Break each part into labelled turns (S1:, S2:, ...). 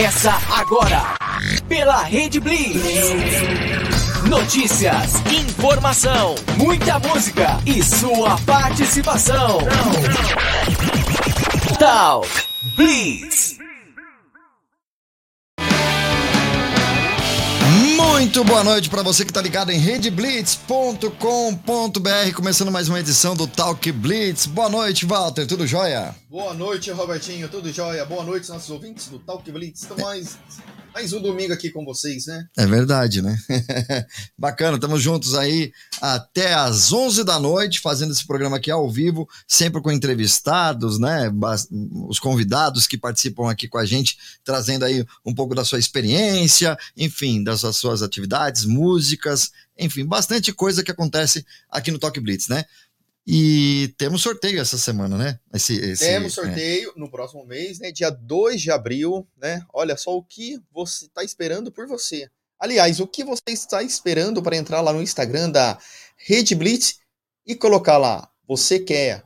S1: Começa agora pela Rede Blitz. Notícias, informação, muita música e sua participação. Talk Blitz.
S2: Muito boa noite para você que está ligado em redeblitz.com.br, começando mais uma edição do Talk Blitz. Boa noite, Walter, tudo jóia?
S3: Boa noite, Robertinho, tudo jóia? Boa noite, nossos ouvintes do Talk Blitz. Estamos mais mais um domingo aqui com vocês, né?
S2: É verdade, né? Bacana, estamos juntos aí até às 11 da noite, fazendo esse programa aqui ao vivo, sempre com entrevistados, né? Os convidados que participam aqui com a gente, trazendo aí um pouco da sua experiência, enfim, das suas atividades, músicas, enfim, bastante coisa que acontece aqui no Talk Blitz, né? E temos sorteio essa semana, né?
S3: Esse, esse, temos é. sorteio é. no próximo mês, né? Dia 2 de abril, né? Olha só o que você está esperando por você. Aliás, o que você está esperando para entrar lá no Instagram da Rede Blitz e colocar lá, você quer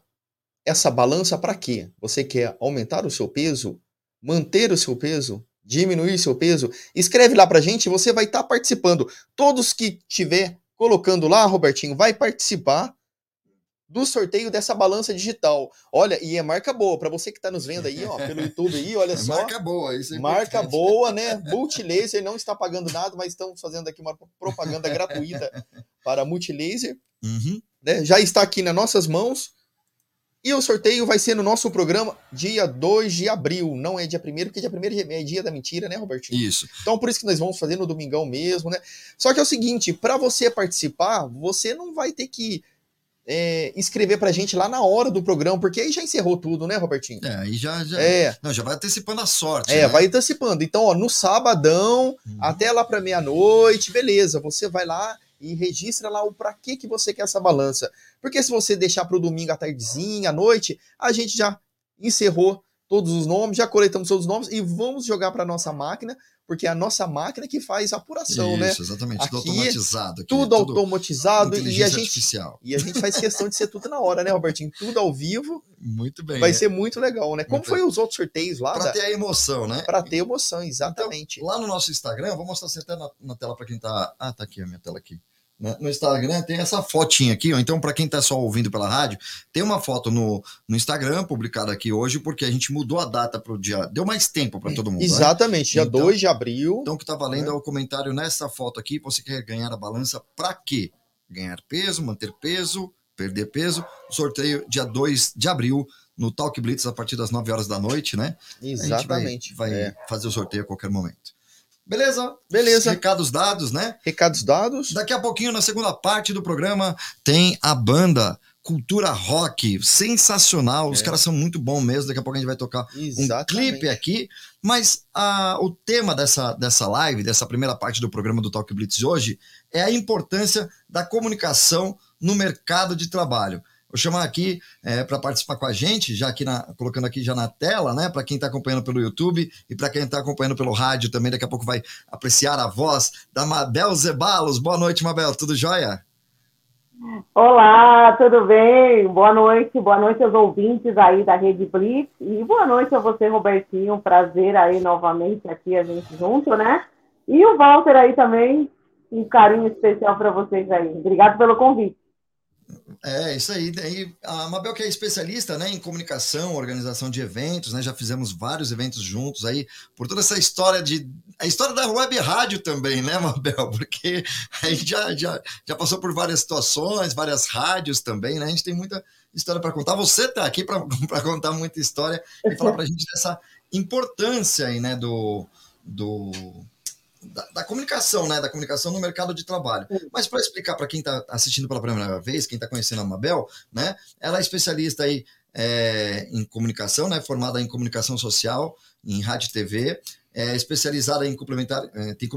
S3: essa balança para quê? Você quer aumentar o seu peso? Manter o seu peso? Diminuir seu peso? Escreve lá pra gente, você vai estar tá participando. Todos que tiver colocando lá, Robertinho, vai participar do sorteio dessa balança digital. Olha, e é marca boa, para você que está nos vendo aí, ó, pelo YouTube aí, olha é só.
S2: Marca boa, isso
S3: é Marca importante. boa, né? Multilaser não está pagando nada, mas estamos fazendo aqui uma propaganda gratuita para Multilaser. Uhum. Né? Já está aqui nas nossas mãos. E o sorteio vai ser no nosso programa dia 2 de abril. Não é dia 1 porque dia 1 é dia da mentira, né, Robertinho?
S2: Isso.
S3: Então, por isso que nós vamos fazer no domingão mesmo, né? Só que é o seguinte, para você participar, você não vai ter que é, escrever pra gente lá na hora do programa, porque aí já encerrou tudo, né, Robertinho?
S2: É, aí já, já, é. Não, já vai antecipando a sorte.
S3: É, né? vai antecipando. Então, ó, no sabadão, uhum. até lá pra meia-noite, beleza, você vai lá e registra lá o para que que você quer essa balança. Porque se você deixar pro domingo à tardezinha, à noite, a gente já encerrou todos os nomes, já coletamos todos os nomes e vamos jogar para nossa máquina porque é a nossa máquina que faz a apuração,
S2: Isso,
S3: né?
S2: Isso, exatamente, aqui, tudo automatizado.
S3: Aqui, tudo, tudo automatizado e a gente artificial. e a gente faz questão de ser tudo na hora, né, Robertinho? Tudo ao vivo.
S2: Muito bem.
S3: Vai ser muito legal, né? Como muito foi bem. os outros sorteios lá?
S2: Para da... ter a emoção, né?
S3: Para ter emoção, exatamente.
S2: Então, lá no nosso Instagram, vou mostrar você até na, na tela para quem tá. Ah, tá aqui a minha tela aqui. Né? No Instagram tem essa fotinha aqui, ó. Então, para quem está só ouvindo pela rádio, tem uma foto no, no Instagram publicada aqui hoje, porque a gente mudou a data para o dia. Deu mais tempo para todo mundo.
S3: Né? Exatamente, né? dia então, 2 de abril.
S2: Então, o que está valendo é. é o comentário nessa foto aqui. Você quer ganhar a balança para quê? Ganhar peso, manter peso, perder peso. Sorteio dia 2 de abril no Talk Blitz a partir das 9 horas da noite, né?
S3: Exatamente.
S2: vai, vai é. fazer o sorteio a qualquer momento. Beleza?
S3: Beleza.
S2: Recados dados, né?
S3: Recados dados.
S2: Daqui a pouquinho, na segunda parte do programa, tem a banda Cultura Rock, sensacional. Os é. caras são muito bons mesmo. Daqui a pouco a gente vai tocar Exatamente. um clipe aqui. Mas a, o tema dessa, dessa live, dessa primeira parte do programa do Talk Blitz hoje, é a importância da comunicação no mercado de trabalho. Vou chamar aqui é, para participar com a gente, já aqui na, colocando aqui já na tela, né? Para quem está acompanhando pelo YouTube e para quem está acompanhando pelo rádio também, daqui a pouco vai apreciar a voz da Mabel Zebalos. Boa noite, Mabel, tudo jóia?
S4: Olá, tudo bem? Boa noite, boa noite aos ouvintes aí da Rede Blitz e boa noite a você, Robertinho. Prazer aí novamente aqui a gente junto, né? E o Walter aí também, um carinho especial para vocês aí. Obrigado pelo convite.
S2: É, isso aí. A Mabel, que é especialista né, em comunicação, organização de eventos, né? Já fizemos vários eventos juntos aí, por toda essa história de. A história da web rádio também, né, Mabel? Porque a gente já, já, já passou por várias situações, várias rádios também, né? A gente tem muita história para contar. Você está aqui para contar muita história e falar para a gente dessa importância aí, né, do. do da, da, comunicação, né? Da comunicação no mercado de trabalho. Mas para explicar para quem está assistindo pela primeira vez, quem está conhecendo a Mabel, né? Ela é especialista aí é, em comunicação, né? Formada em comunicação social, em rádio e TV, é especializada em complementar, é, tem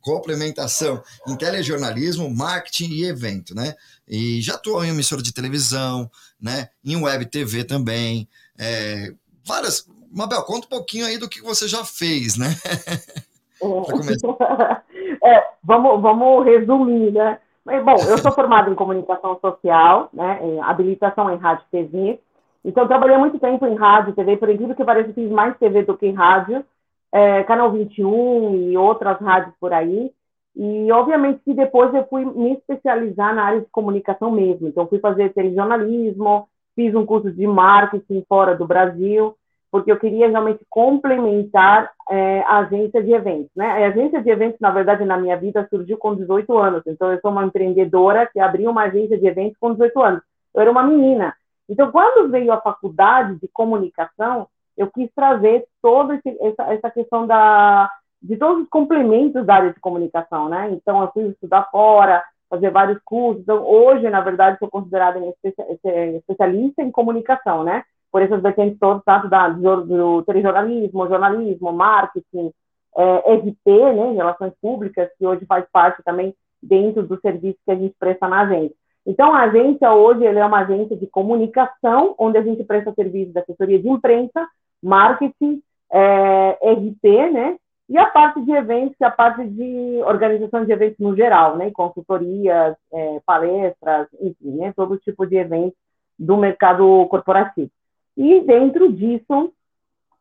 S2: complementação em telejornalismo, marketing e evento, né? E já atuou em emissora de televisão, né? Em web TV também, é, várias. Mabel, conta um pouquinho aí do que você já fez, né?
S4: é, vamos, vamos resumir, né? Mas, bom, eu sou formada em comunicação social, né, em habilitação em rádio e TV. Então, trabalhei muito tempo em rádio e TV, por incrível que pareça, fiz mais TV do que rádio, é, Canal 21 e outras rádios por aí. E, obviamente, que depois eu fui me especializar na área de comunicação mesmo. Então, fui fazer telejornalismo, fiz um curso de marketing fora do Brasil, porque eu queria realmente complementar é, a agência de eventos. Né? A agência de eventos, na verdade, na minha vida surgiu com 18 anos. Então, eu sou uma empreendedora que abriu uma agência de eventos com 18 anos. Eu era uma menina. Então, quando veio a faculdade de comunicação, eu quis trazer toda essa, essa questão da, de todos os complementos da área de comunicação, né? Então, eu fui estudar fora, fazer vários cursos. Então, hoje, na verdade, sou considerada especialista em comunicação, né? Por essas vertentes todas, tanto da, do, do telejornalismo, jornalismo, marketing, é, RP, né, relações públicas, que hoje faz parte também dentro do serviço que a gente presta na agência. Então, a agência hoje é uma agência de comunicação, onde a gente presta serviço de assessoria de imprensa, marketing, é, RP, né, e a parte de eventos, a parte de organização de eventos no geral, né, consultorias, é, palestras, enfim, né, todo tipo de eventos do mercado corporativo. E dentro disso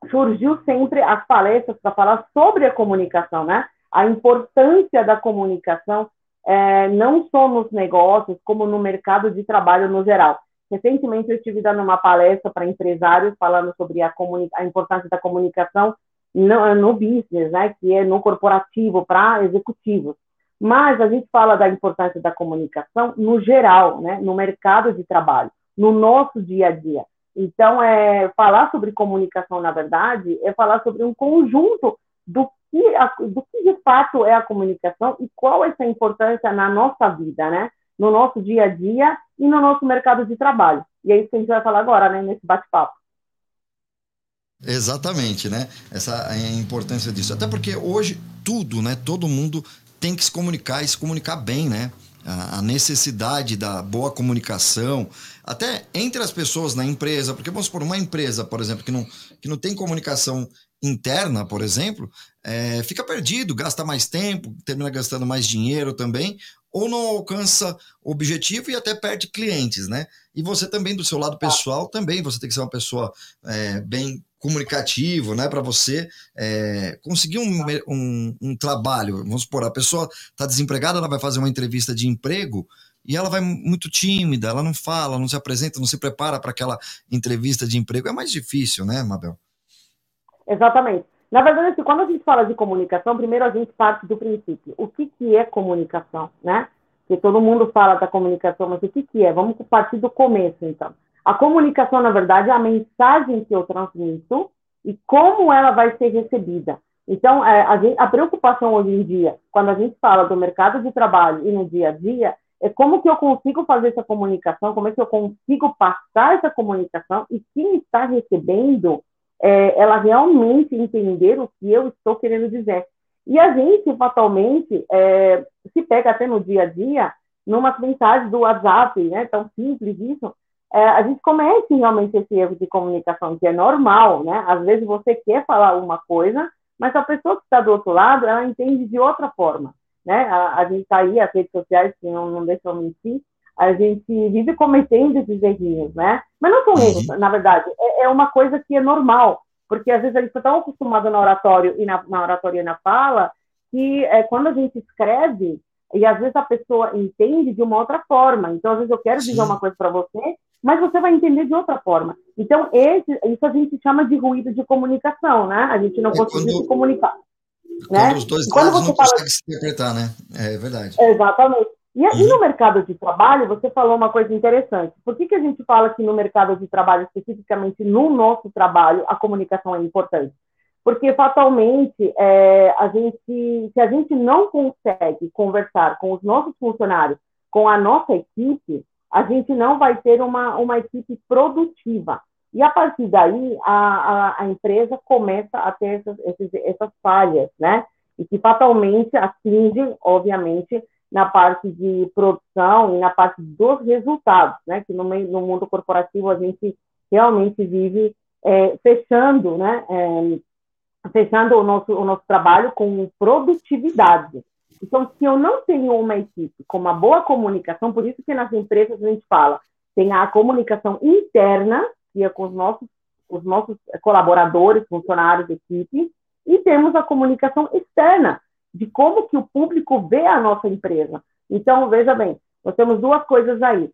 S4: surgiu sempre as palestras para falar sobre a comunicação, né? A importância da comunicação é, não só nos negócios, como no mercado de trabalho no geral. Recentemente eu estive dando uma palestra para empresários falando sobre a, a importância da comunicação no, no, business, né, que é no corporativo para executivos. Mas a gente fala da importância da comunicação no geral, né, no mercado de trabalho, no nosso dia a dia. Então, é, falar sobre comunicação, na verdade, é falar sobre um conjunto do que, do que de fato é a comunicação e qual é essa importância na nossa vida, né? No nosso dia a dia e no nosso mercado de trabalho. E é isso que a gente vai falar agora, né, nesse bate-papo.
S2: Exatamente, né? Essa é a importância disso. Até porque hoje tudo, né? Todo mundo tem que se comunicar e se comunicar bem, né? A necessidade da boa comunicação, até entre as pessoas na empresa, porque vamos supor, uma empresa, por exemplo, que não, que não tem comunicação interna, por exemplo, é, fica perdido, gasta mais tempo, termina gastando mais dinheiro também, ou não alcança o objetivo e até perde clientes, né? E você também, do seu lado pessoal, também você tem que ser uma pessoa é, bem comunicativo, né, para você é, conseguir um, um, um, trabalho. Vamos supor, a pessoa está desempregada, ela vai fazer uma entrevista de emprego e ela vai muito tímida, ela não fala, não se apresenta, não se prepara para aquela entrevista de emprego. É mais difícil, né, Mabel?
S4: Exatamente. Na verdade, assim, quando a gente fala de comunicação, primeiro a gente parte do princípio. O que, que é comunicação, né? Porque todo mundo fala da comunicação, mas o que, que é? Vamos partir do começo, então. A comunicação, na verdade, é a mensagem que eu transmito e como ela vai ser recebida. Então, é, a, gente, a, preocupação hoje em dia, quando a gente fala do mercado de trabalho e no dia a dia, é como que eu consigo fazer essa comunicação, como é que eu consigo passar essa comunicação e quem está recebendo, é, ela realmente entender o que eu estou querendo dizer. E a gente, fatalmente, é, se pega até no dia a dia, numa mensagem do WhatsApp, né, tão simples isso, é, a gente comete realmente esse erro de comunicação, que é normal, né? Às vezes você quer falar uma coisa, mas a pessoa que está do outro lado, ela entende de outra forma, né? A, a gente está aí, as redes sociais, que não, não deixam mentir, a gente vive cometendo esses errinhos, né? Mas não são erros, uhum. na verdade, é, é, uma coisa que é normal, porque às vezes a gente está tão acostumado no oratório e na, na oratória e na fala, que é, quando a gente escreve, e às vezes a pessoa entende de uma outra forma. Então, às vezes eu quero dizer uma coisa para você, mas você vai entender de outra forma. Então, esse, isso a gente chama de ruído de comunicação, né? A gente não é consegue quando, se comunicar.
S2: Quando né? os dois lados não fala... conseguem se interpretar, né? É verdade.
S4: Exatamente. E, uhum. no mercado de trabalho, você falou uma coisa interessante. Por que, que a gente fala que no mercado de trabalho, especificamente no nosso trabalho, a comunicação é importante? Porque, fatalmente, é, a gente, se a gente não consegue conversar com os nossos funcionários, com a nossa equipe, a gente não vai ter uma, uma equipe produtiva. E, a partir daí, a, a, a empresa começa a ter essas, essas, falhas, né? E que fatalmente atingem, obviamente, na parte de produção e na parte dos resultados, né? Que no, meio, no mundo corporativo a gente realmente vive é, fechando, né? É, fechando o nosso, o nosso trabalho com produtividade. Então, se eu não tenho uma equipe com uma boa comunicação, por isso que nas empresas a gente fala, tem a comunicação interna, que é com os nossos, os nossos colaboradores, funcionários, equipe, e temos a comunicação externa, de como que o público vê a nossa empresa. Então, veja bem, nós temos duas coisas aí.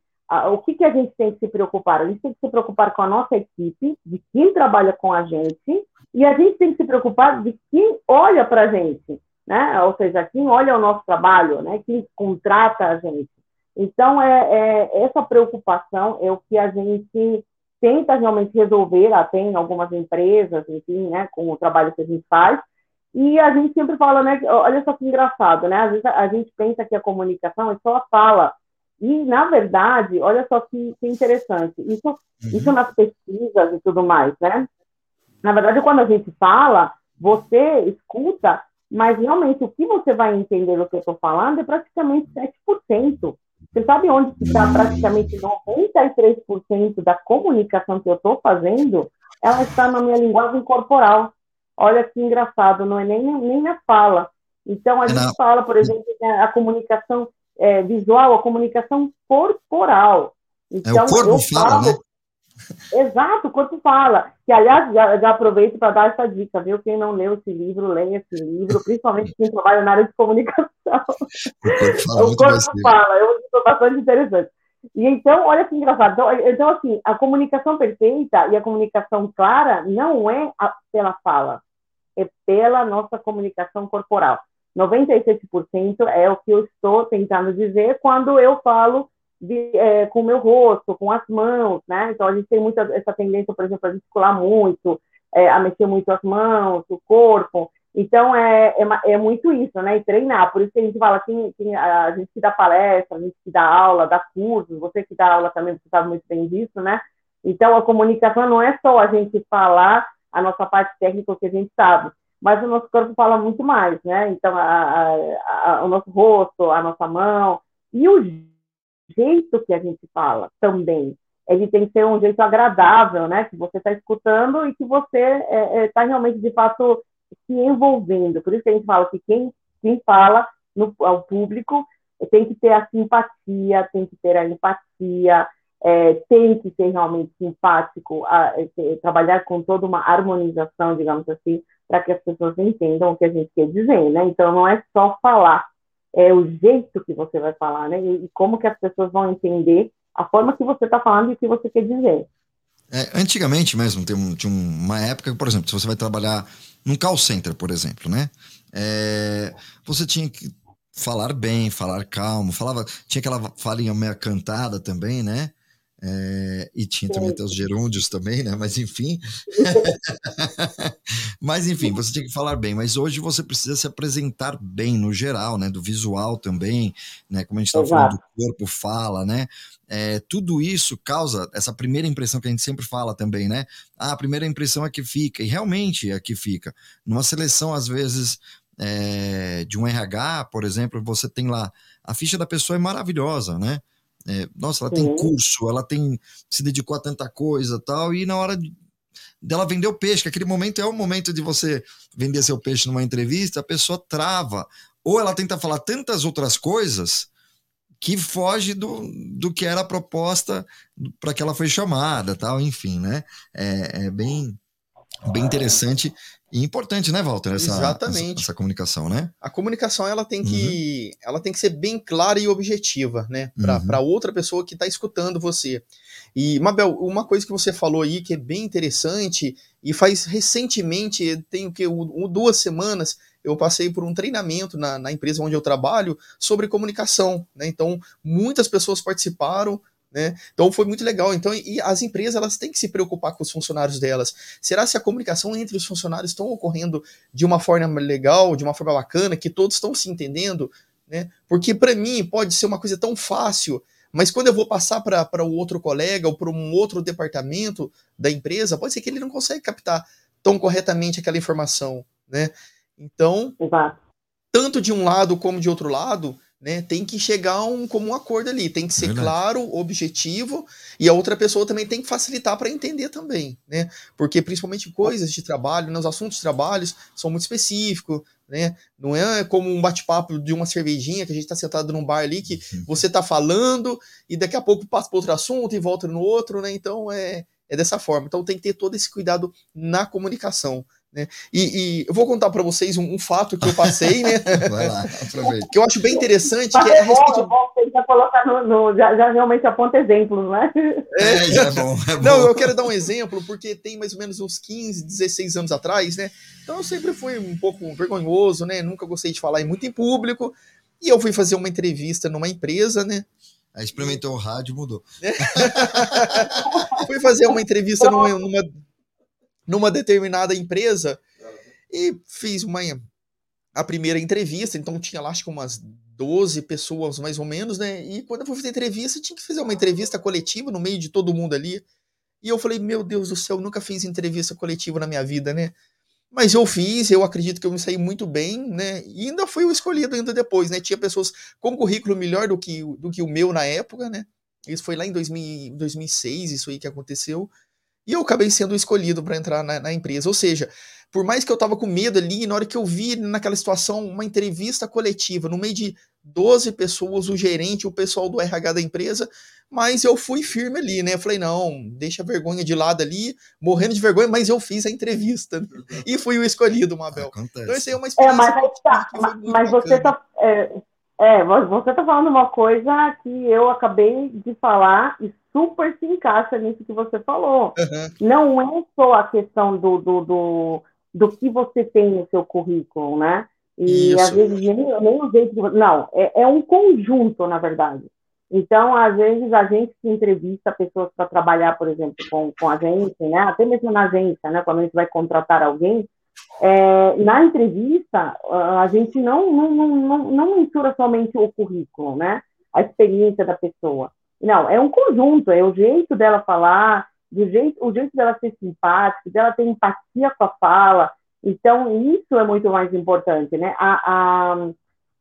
S4: O que, que a gente tem que se preocupar? A gente tem que se preocupar com a nossa equipe, de quem trabalha com a gente, e a gente tem que se preocupar de quem olha para a gente, né? Ou seja, quem olha o nosso trabalho, né? Quem contrata a gente. Então, é, é essa preocupação é o que a gente tenta realmente resolver até em algumas empresas, enfim, né? Com o trabalho que a gente faz. E a gente sempre fala, né? Olha só que engraçado, né? Às vezes a gente pensa que a comunicação é só a fala. E, na verdade, olha só que, que interessante. Isso, uhum. isso nas pesquisas e tudo mais, né? Na verdade, quando a gente fala, você escuta, mas realmente o que você vai entender do que eu estou falando é praticamente 7%. Você sabe onde está praticamente 93% da comunicação que eu estou fazendo? Ela está na minha linguagem corporal. Olha que engraçado, não é nem, nem na fala. Então, a gente não. fala, por exemplo, a comunicação é, visual, a comunicação corporal. Então,
S2: é, o então, corpo fala, falo, né?
S4: Exato, o corpo fala. Que, aliás, já, já aproveito para dar essa dica, viu? Quem não leu esse livro, leia esse livro, principalmente quem trabalha na área de comunicação. O corpo fala, é uma dica bastante interessante. E então, olha que engraçado. Então, então, assim, a comunicação perfeita e a comunicação clara não é a, pela fala, é pela nossa comunicação corporal. 97% é o que eu estou tentando dizer quando eu falo de, é, com o meu rosto, com as mãos, né? Então a gente tem muita essa tendência, por exemplo, a gesticular muito, é, a mexer muito as mãos, o corpo. Então é, é, é, muito isso, né? E treinar. Por isso que a gente fala, quem, a gente que dá palestra, a gente que dá aula, dá cursos, você que dá aula também, você sabe muito bem disso, né? Então a comunicação não é só a gente falar a nossa parte técnica que a gente sabe, mas o nosso corpo fala muito mais, né? Então a, a, a, o nosso rosto, a nossa mão e o jeito que a gente fala também. Ele tem que ser um jeito agradável, né? Que você está escutando e que você está é, é, tá realmente, de fato, se envolvendo. Por isso que a gente fala que quem, quem fala no, ao público tem que ter a simpatia, tem que ter a empatia, é, tem que ser realmente simpático, a, a, é, trabalhar com toda uma harmonização, digamos assim, para que as pessoas entendam o que a gente quer dizer, né? Então, não é só falar, é o jeito que você vai falar, né? E, como que as pessoas vão entender a forma que você está falando e o que você quer dizer.
S2: É, antigamente mesmo, tem um, tinha uma época, por exemplo, se você vai trabalhar num call center, por exemplo, né? É, você tinha que falar bem, falar calmo, falava, tinha aquela falinha meio cantada também, né? É, e tinha também até os gerúndios também, né? Mas enfim. mas enfim, você tinha que falar bem. Mas hoje você precisa se apresentar bem no geral, né? Do visual também, né? Como a gente estava falando do corpo fala, né? É, tudo isso causa essa primeira impressão que a gente sempre fala também, né? Ah, a primeira impressão é que fica, e realmente é que fica. Numa seleção, às vezes, é, de um RH, por exemplo, você tem lá, a ficha da pessoa é maravilhosa, né? É, nossa, ela tem curso, ela tem se dedicou a tanta coisa tal, e na hora de, dela vender o peixe, que aquele momento é o momento de você vender seu peixe numa entrevista, a pessoa trava. Ou ela tenta falar tantas outras coisas que foge do, do que era a proposta para que ela foi chamada, tal, enfim, né? É, é bem bem interessante e importante, né, Walter? Essa,
S3: Exatamente.
S2: Essa, essa, comunicação, né?
S3: A comunicação ela tem que, uhum. ela tem que ser bem clara e objetiva, né, para uhum. outra pessoa que está escutando você. E Mabel, uma coisa que você falou aí que é bem interessante e faz recentemente, tenho que duas semanas eu passei por um treinamento na, na empresa onde eu trabalho sobre comunicação, né? Então muitas pessoas participaram, né? Então foi muito legal. Então, e as empresas elas têm que se preocupar com os funcionários delas. Será se a comunicação entre os funcionários estão ocorrendo de uma forma legal, de uma forma bacana, que todos estão se entendendo? Né? Porque para mim pode ser uma coisa tão fácil, mas quando eu vou passar para o outro colega ou para um outro departamento da empresa, pode ser que ele não consegue captar tão corretamente aquela informação, né? Então, tanto de um lado como de outro lado, né? Tem que chegar a um comum acordo ali, tem que ser Verdade. claro, objetivo, e a outra pessoa também tem que facilitar para entender também, né? Porque principalmente coisas de trabalho, né, os assuntos de trabalho são muito específicos, né? Não é como um bate-papo de uma cervejinha que a gente está sentado num bar ali que uhum. você está falando e daqui a pouco passa para outro assunto e volta no outro, né? Então é, é dessa forma. Então tem que ter todo esse cuidado na comunicação. Né? E, e, eu vou contar para vocês um, um, fato que eu passei, né? Vai lá, aproveita. que eu acho bem interessante. que é, a respeito... bom,
S4: já colocar no, no já, já, realmente aponta exemplos, né?
S2: É, é, é bom, é bom.
S3: Não, eu quero dar um exemplo, porque tem mais ou menos uns 15, 16 anos atrás, né? Então eu sempre fui um pouco vergonhoso, né? Nunca gostei de falar muito em público. E eu fui fazer uma entrevista numa empresa, né?
S2: Aí experimentou o rádio mudou.
S3: fui fazer uma entrevista numa, numa numa determinada empresa e fiz uma a primeira entrevista, então tinha lá acho que umas 12 pessoas mais ou menos, né? E quando eu fui fazer entrevista, tinha que fazer uma entrevista coletiva no meio de todo mundo ali. E eu falei, meu Deus do céu, nunca fiz entrevista coletiva na minha vida, né? Mas eu fiz, eu acredito que eu me saí muito bem, né? E ainda fui o escolhido ainda depois, né? Tinha pessoas com currículo melhor do que, do que o meu na época, né? Isso foi lá em 2000, 2006, isso aí que aconteceu. E eu acabei sendo escolhido para entrar na, na, empresa. Ou seja, por mais que eu tava com medo ali, na hora que eu vi naquela situação uma entrevista coletiva, no meio de 12 pessoas, o gerente, o pessoal do RH da empresa, mas eu fui firme ali, né? Eu falei, não, deixa a vergonha de lado ali, morrendo de vergonha, mas eu fiz a entrevista. Né? E fui o escolhido, Mabel.
S2: Acontece.
S3: Então, isso aí é uma experiência.
S4: É, mas, tá, mas você tá. É, é, você tá falando uma coisa que eu acabei de falar e super se encaixa nisso que você falou. Uhum. Não é só a questão do, do, do, do, que você tem no seu currículo, né? E Isso. às vezes nem, nem o jeito que você... Não, é, é um conjunto, na verdade. Então, às vezes, a gente que entrevista pessoas para trabalhar, por exemplo, com, com a gente, né? até mesmo na agência, né? quando a gente vai contratar alguém, é, na entrevista, a gente não, não, não, não, mensura somente o currículo, né? a experiência da pessoa. Não, é um conjunto, é o jeito dela falar, do jeito, o jeito dela ser simpática, dela ter empatia com a fala. Então, isso é muito mais importante, né? A, a,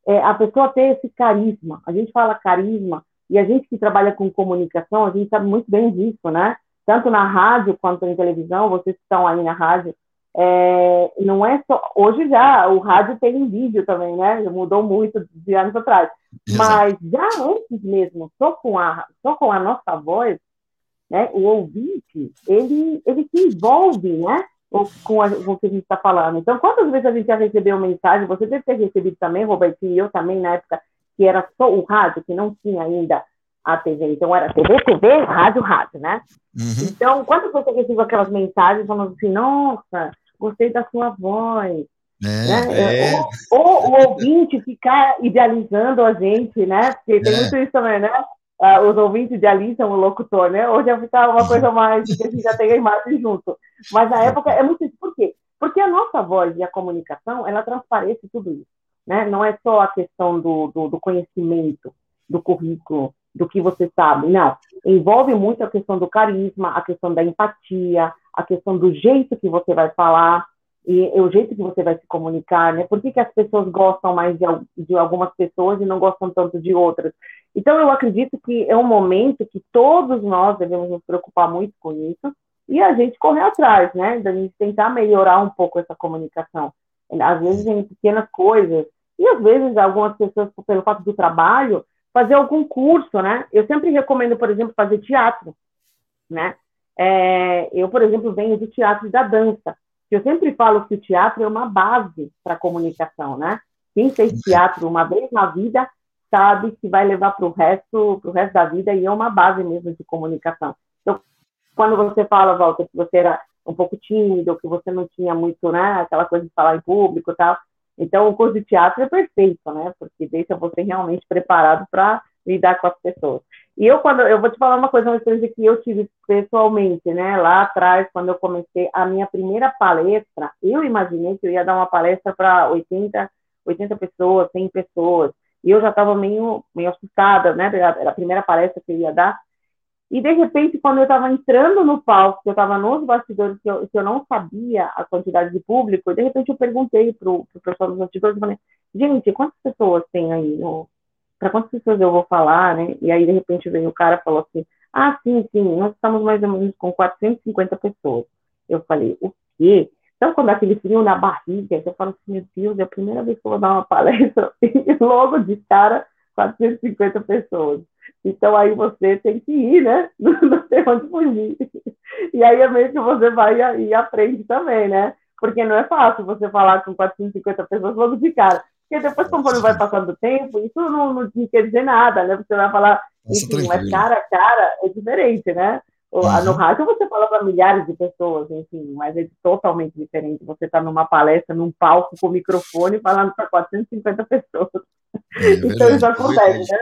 S4: é, a pessoa ter esse carisma. A gente fala carisma, e a gente que trabalha com comunicação, a gente sabe muito bem disso, né? Tanto na rádio quanto em televisão, vocês que estão aí na rádio, é, não é só. Hoje já o rádio tem vídeo também, né? Mudou muito de anos atrás. Exato. Mas já antes mesmo, só com a, só com a nossa voz, né? O ouvinte, ele, ele se envolve, né? Com, a, com o que a gente está falando. Então, quantas vezes a gente já recebeu mensagem? Você deve ter recebido também, Robertinho, e eu também, na época que era só o rádio, que não tinha ainda a TV. Então, era TV, TV, rádio, rádio, né? Uhum. Então, quando você recebeu aquelas mensagens falando assim, nossa, gostei da sua voz. É, né? é. Ou, ou, o ouvinte ficar idealizando a gente, né? Porque tem é. muito isso também, né? Ah, os ouvintes idealizam o locutor, né? Hoje ficar uma coisa mais que a gente já tem a imagem junto. Mas na época é muito isso. Por quê? Porque a nossa voz e a comunicação, ela transparece tudo isso. Né? Não é só a questão do, do, do conhecimento, do currículo, do que você sabe. Não. Envolve muito a questão do carisma, a questão da empatia, a questão do jeito que você vai falar e, o jeito que você vai se comunicar, né? Por que, que as pessoas gostam mais de, de algumas pessoas e não gostam tanto de outras? Então, eu acredito que é um momento que todos nós devemos nos preocupar muito com isso e a gente correr atrás, né? Da gente tentar melhorar um pouco essa comunicação. Às vezes em pequenas coisas, e às vezes algumas pessoas, pelo fato do trabalho, fazer algum curso, né? Eu sempre recomendo, por exemplo, fazer teatro, né? É, eu, por exemplo, venho do teatro e da dança. Eu sempre falo que o teatro é uma base para a comunicação, né? Quem fez teatro uma vez na vida sabe que vai levar para o resto, pro resto da vida e é uma base mesmo de comunicação. Então, quando você fala, Walter, que você era um pouco tímido, que você não tinha muito, né, aquela coisa de falar em público e tal, então o curso de teatro é perfeito, né, porque deixa você realmente preparado para lidar com as pessoas. E eu, quando eu vou te falar uma coisa, uma experiência que eu tive pessoalmente, né? Lá atrás, quando eu comecei a minha primeira palestra, eu imaginei que eu ia dar uma palestra para 80, 80 pessoas, 100 pessoas. E eu já estava meio, meio assustada, né? Era a primeira palestra que eu ia dar. E, de repente, quando eu estava entrando no palco, que eu estava nos bastidores, que eu, que eu não sabia a quantidade de público, de repente eu perguntei para o pessoal dos bastidores, falei, gente, quantas pessoas tem aí no, para quantas pessoas eu vou falar, né? E aí, de repente, veio o cara e falou assim, ah, sim, sim, nós estamos mais ou menos com 450 pessoas. Eu falei, o quê? Então, quando aquele frio na barriga, eu falo assim, meu Deus, é a primeira vez que eu vou dar uma palestra, e logo de cara, 450 pessoas. Então, aí você tem que ir, né? Não tem onde fugir. E aí é meio que você vai e aprende também, né? Porque não é fácil você falar com 450 pessoas logo de cara. Porque depois, conforme vai passando o tempo, isso não, não quer dizer nada, né? Você vai falar, enfim, mas cara a cara é diferente, né? Uhum. No rádio você fala para milhares de pessoas, enfim, mas é totalmente diferente. Você está numa palestra, num palco com microfone, falando para 450 pessoas. É, então isso acontece, né?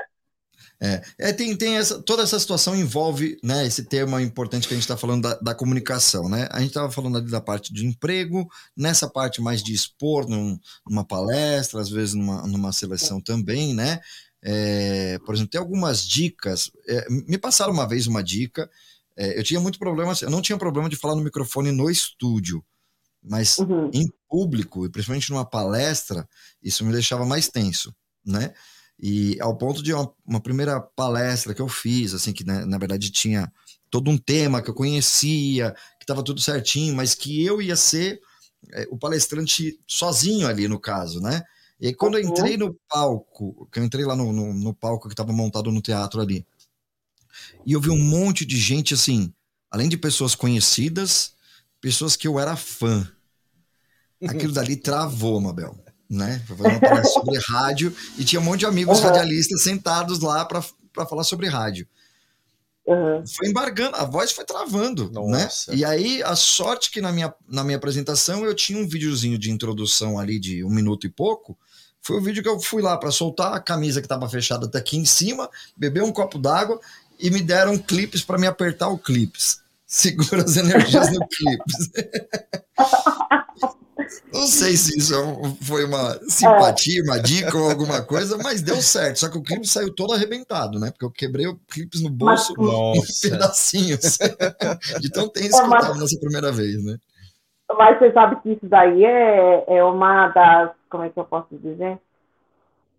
S2: É, é, tem, tem essa, toda essa situação envolve né, esse tema importante que a gente está falando da, da, comunicação. Né? A gente estava falando ali da parte de emprego, nessa parte mais de expor num, numa palestra, às vezes numa, numa seleção também, né? É, por exemplo, tem algumas dicas. É, me passaram uma vez uma dica. É, eu tinha muito problema, eu não tinha problema de falar no microfone no estúdio, mas uhum. em público, e principalmente numa palestra, isso me deixava mais tenso, né? E ao ponto de uma, uma primeira palestra que eu fiz, assim, que né, na verdade tinha todo um tema que eu conhecia, que estava tudo certinho, mas que eu ia ser é, o palestrante sozinho ali no caso, né? E aí, quando eu uhum. entrei no palco, que eu entrei lá no, no, no palco que estava montado no teatro ali, e eu vi um monte de gente assim, além de pessoas conhecidas, pessoas que eu era fã. Aquilo dali travou, Mabel né? Foi fazer uma palestra sobre rádio e tinha um monte de amigos uhum. radialistas sentados lá para falar sobre rádio. Uhum. Foi embargando, a voz foi travando, né? Nossa. né? E aí, a sorte que na minha, na minha apresentação eu tinha um videozinho de introdução ali de um minuto e pouco. Foi o vídeo que eu fui lá para soltar a camisa que estava fechada até aqui em cima, beber um copo d'água e me deram clipes para me apertar o clipes. Segura as energias no clipes. Não sei se isso é foi uma simpatia, uma dica ou alguma coisa, mas deu certo. Só que o clipe saiu todo arrebentado, né? Porque eu quebrei o clipe no bolso mas, em pedacinhos. De tão tenso é, que eu tava nessa primeira vez, né?
S4: Mas você sabe que isso daí é, é uma das. Como é que eu posso dizer?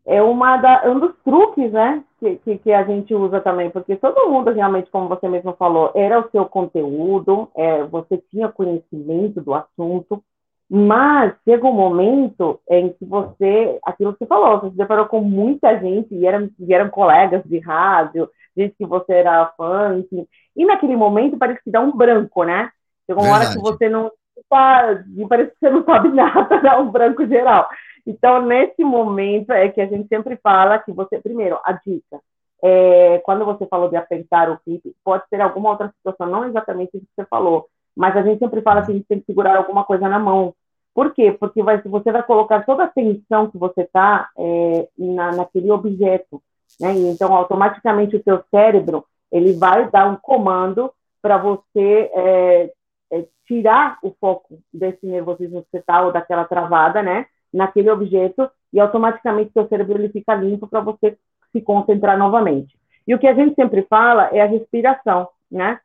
S4: É uma da, é um dos truques, né? Que, que, que, a gente usa também, porque todo mundo realmente, como você mesmo falou, era o seu conteúdo, é, você tinha conhecimento do assunto, mas chega um momento em que você, aquilo que você falou, você se deparou com muita gente, e eram, e eram colegas de rádio, gente que você era fã, enfim. E naquele momento parece que dá um branco, né? Chega uma Verdade. hora que você não tá, parece que você não sabe nada, dá um branco geral. Então, nesse momento é que a gente sempre fala que você, primeiro, a dica, é, quando você falou de apertar o clipe, pode ser alguma outra situação, não exatamente o que você falou, mas a gente sempre fala que a gente tem que segurar alguma coisa na mão. Por quê? Porque vai, você vai colocar toda a atenção que você está é, na, naquele objeto. Né? Então, automaticamente, o seu cérebro ele vai dar um comando para você é, é, tirar o foco desse nervosismo que você está, ou daquela travada, né? naquele objeto, e automaticamente seu cérebro ele fica limpo para você se concentrar novamente. E o que a gente sempre fala é a respiração, né?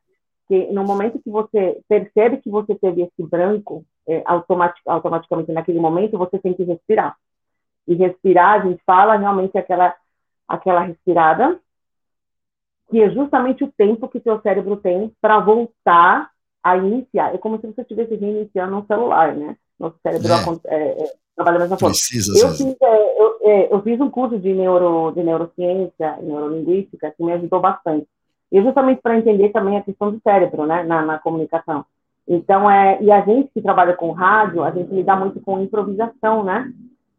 S4: Que no momento que você percebe que você teve esse branco, é, automatic, automaticamente naquele momento você tem que respirar. E respirar, a gente fala realmente aquela, aquela respirada, que é justamente o tempo que seu cérebro tem para voltar a iniciar. É como se você estivesse reiniciando um celular, né? Nosso cérebro é. É, é, trabalha da mesma forma. eu, fiz, é, eu, é, eu, fiz um curso de, neuro, de neurociência, neurolinguística, que me ajudou bastante. E justamente para entender também a questão do cérebro, né, na, na, comunicação. Então, é, e a gente que trabalha com rádio, a gente lida muito com improvisação, né?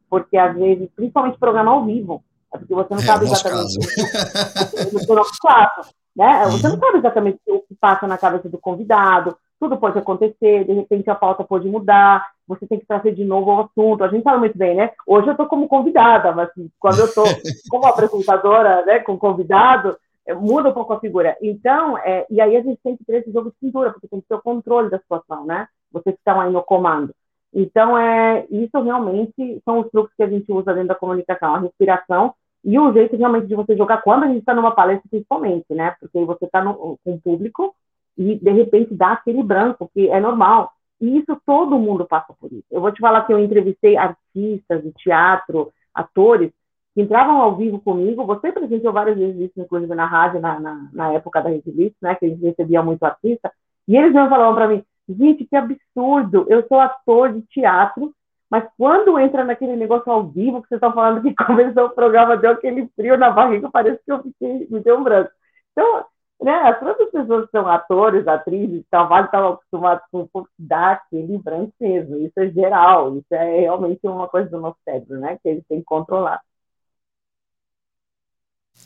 S4: Porque às vezes, principalmente programa ao vivo, é porque você não é, sabe exatamente. No nosso caso, né? Uhum. Você não sabe exatamente o que passa na cabeça do convidado, tudo pode acontecer, de repente a pauta pode mudar, você tem que trazer de novo o assunto. A gente sabe muito bem, né? Hoje eu estou como convidada, mas quando eu estou como apresentadora, né, com convidado, muda um pouco a figura. Então, é, e aí a gente tem que ter esse jogo de cintura, porque tem que ter o controle da situação, né? Vocês que estão aí no comando. Então, é, isso realmente são os truques que a gente usa dentro da comunicação, a respiração e o jeito realmente de você jogar quando a gente está numa palestra, principalmente, né? Porque aí você está com o público e, de repente, dá aquele branco, que é normal. E isso todo mundo passa por isso. Eu vou te falar que eu entrevistei artistas de teatro, atores, que entravam ao vivo comigo. Você presenciou várias vezes isso, inclusive na rádio, na, na, na época da Rede né, que eles recebiam muito artista. E eles não falavam para mim, gente, que absurdo, eu sou ator de teatro, mas quando entra naquele negócio ao vivo, que vocês estão falando que começou o programa, deu aquele frio na barriga, parece que eu fiquei, me deu um branco. Então, né, as próprias pessoas que são atores, atrizes, talvez estavam acostumados com dar aquele mesmo. Isso é geral, isso é realmente uma coisa do nosso cérebro, né, que eles têm que controlar.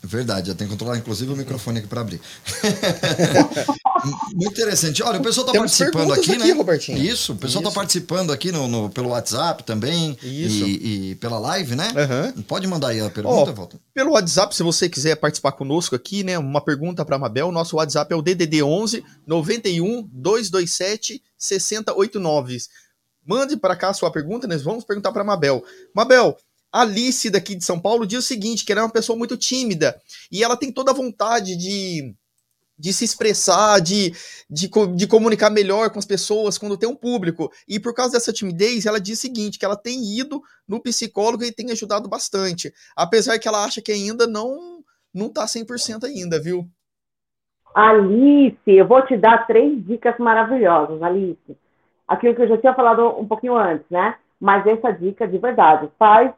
S2: Verdade, eu tenho que controlar inclusive o microfone aqui para abrir. Muito interessante. Olha, o pessoal está participando aqui, aqui, né?
S3: Robertinho.
S2: Isso, o pessoal está participando aqui no, no, pelo WhatsApp também e, e, pela live, né?
S3: Uhum.
S2: Pode mandar aí a pergunta, oh, Volta.
S3: Pelo WhatsApp, se você quiser participar conosco aqui, né? Uma pergunta para a Mabel, nosso WhatsApp é o DDD 11 91 227 6089. Mande para cá a sua pergunta, nós vamos perguntar para a Mabel. Mabel, Alice, daqui de São Paulo, diz o seguinte: que ela é uma pessoa muito tímida e ela tem toda a vontade de, de se expressar, de, de, de comunicar melhor com as pessoas quando tem um público. E por causa dessa timidez, ela diz o seguinte: que ela tem ido no psicólogo e tem ajudado bastante. Apesar que ela acha que ainda não, não tá 100% ainda, viu?
S4: Alice, eu vou te dar três dicas maravilhosas, Alice. Aquilo que eu já tinha falado um pouquinho antes, né? Mas essa dica de verdade, faz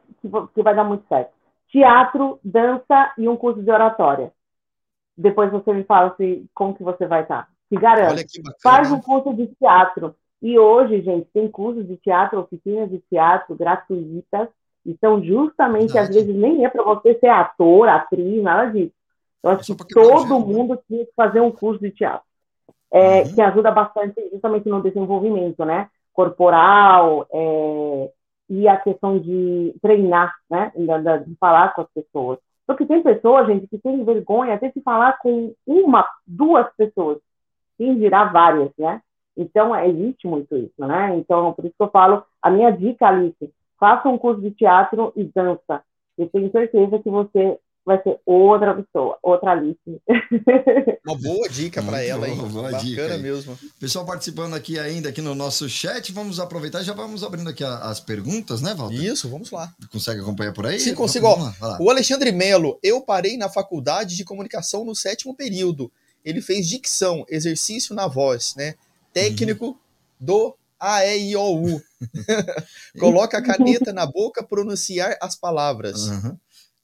S4: que vai dar muito certo. Teatro, dança e um curso de oratória. Depois você me fala se, como que você vai estar. Se garante. Faz um curso de teatro. E hoje, gente, tem cursos de teatro, oficinas de teatro gratuitas. E são justamente, Verdade. às vezes, nem é para você ser ator, atriz, nada disso. Eu acho que todo mundo tinha que fazer um curso de teatro. É, uhum. Que ajuda bastante justamente no desenvolvimento, né? Corporal, é, e a questão de treinar, né, de falar com as pessoas. Porque tem pessoas, gente, que tem vergonha até de falar com uma, duas pessoas, sem virar várias, né? Então, existe muito isso, né? Então, por isso que eu falo, a minha dica, Alice, faça um curso de teatro e dança. Eu tenho certeza que você vai ser outra pessoa, outra Alice.
S3: Uma boa dica para ela, hein? Boa
S2: Bacana dica mesmo. Pessoal participando aqui ainda aqui no nosso chat, vamos aproveitar e já vamos abrindo aqui as perguntas, né, Walter?
S3: Isso, vamos lá.
S2: Consegue acompanhar por aí?
S3: Sim, consigo. o Alexandre Melo, eu parei na faculdade de comunicação no sétimo período. Ele fez dicção, exercício na voz, né? Técnico uhum. do a, E, I, O, U. Coloca a caneta na boca, pronunciar as palavras.
S2: Uhum.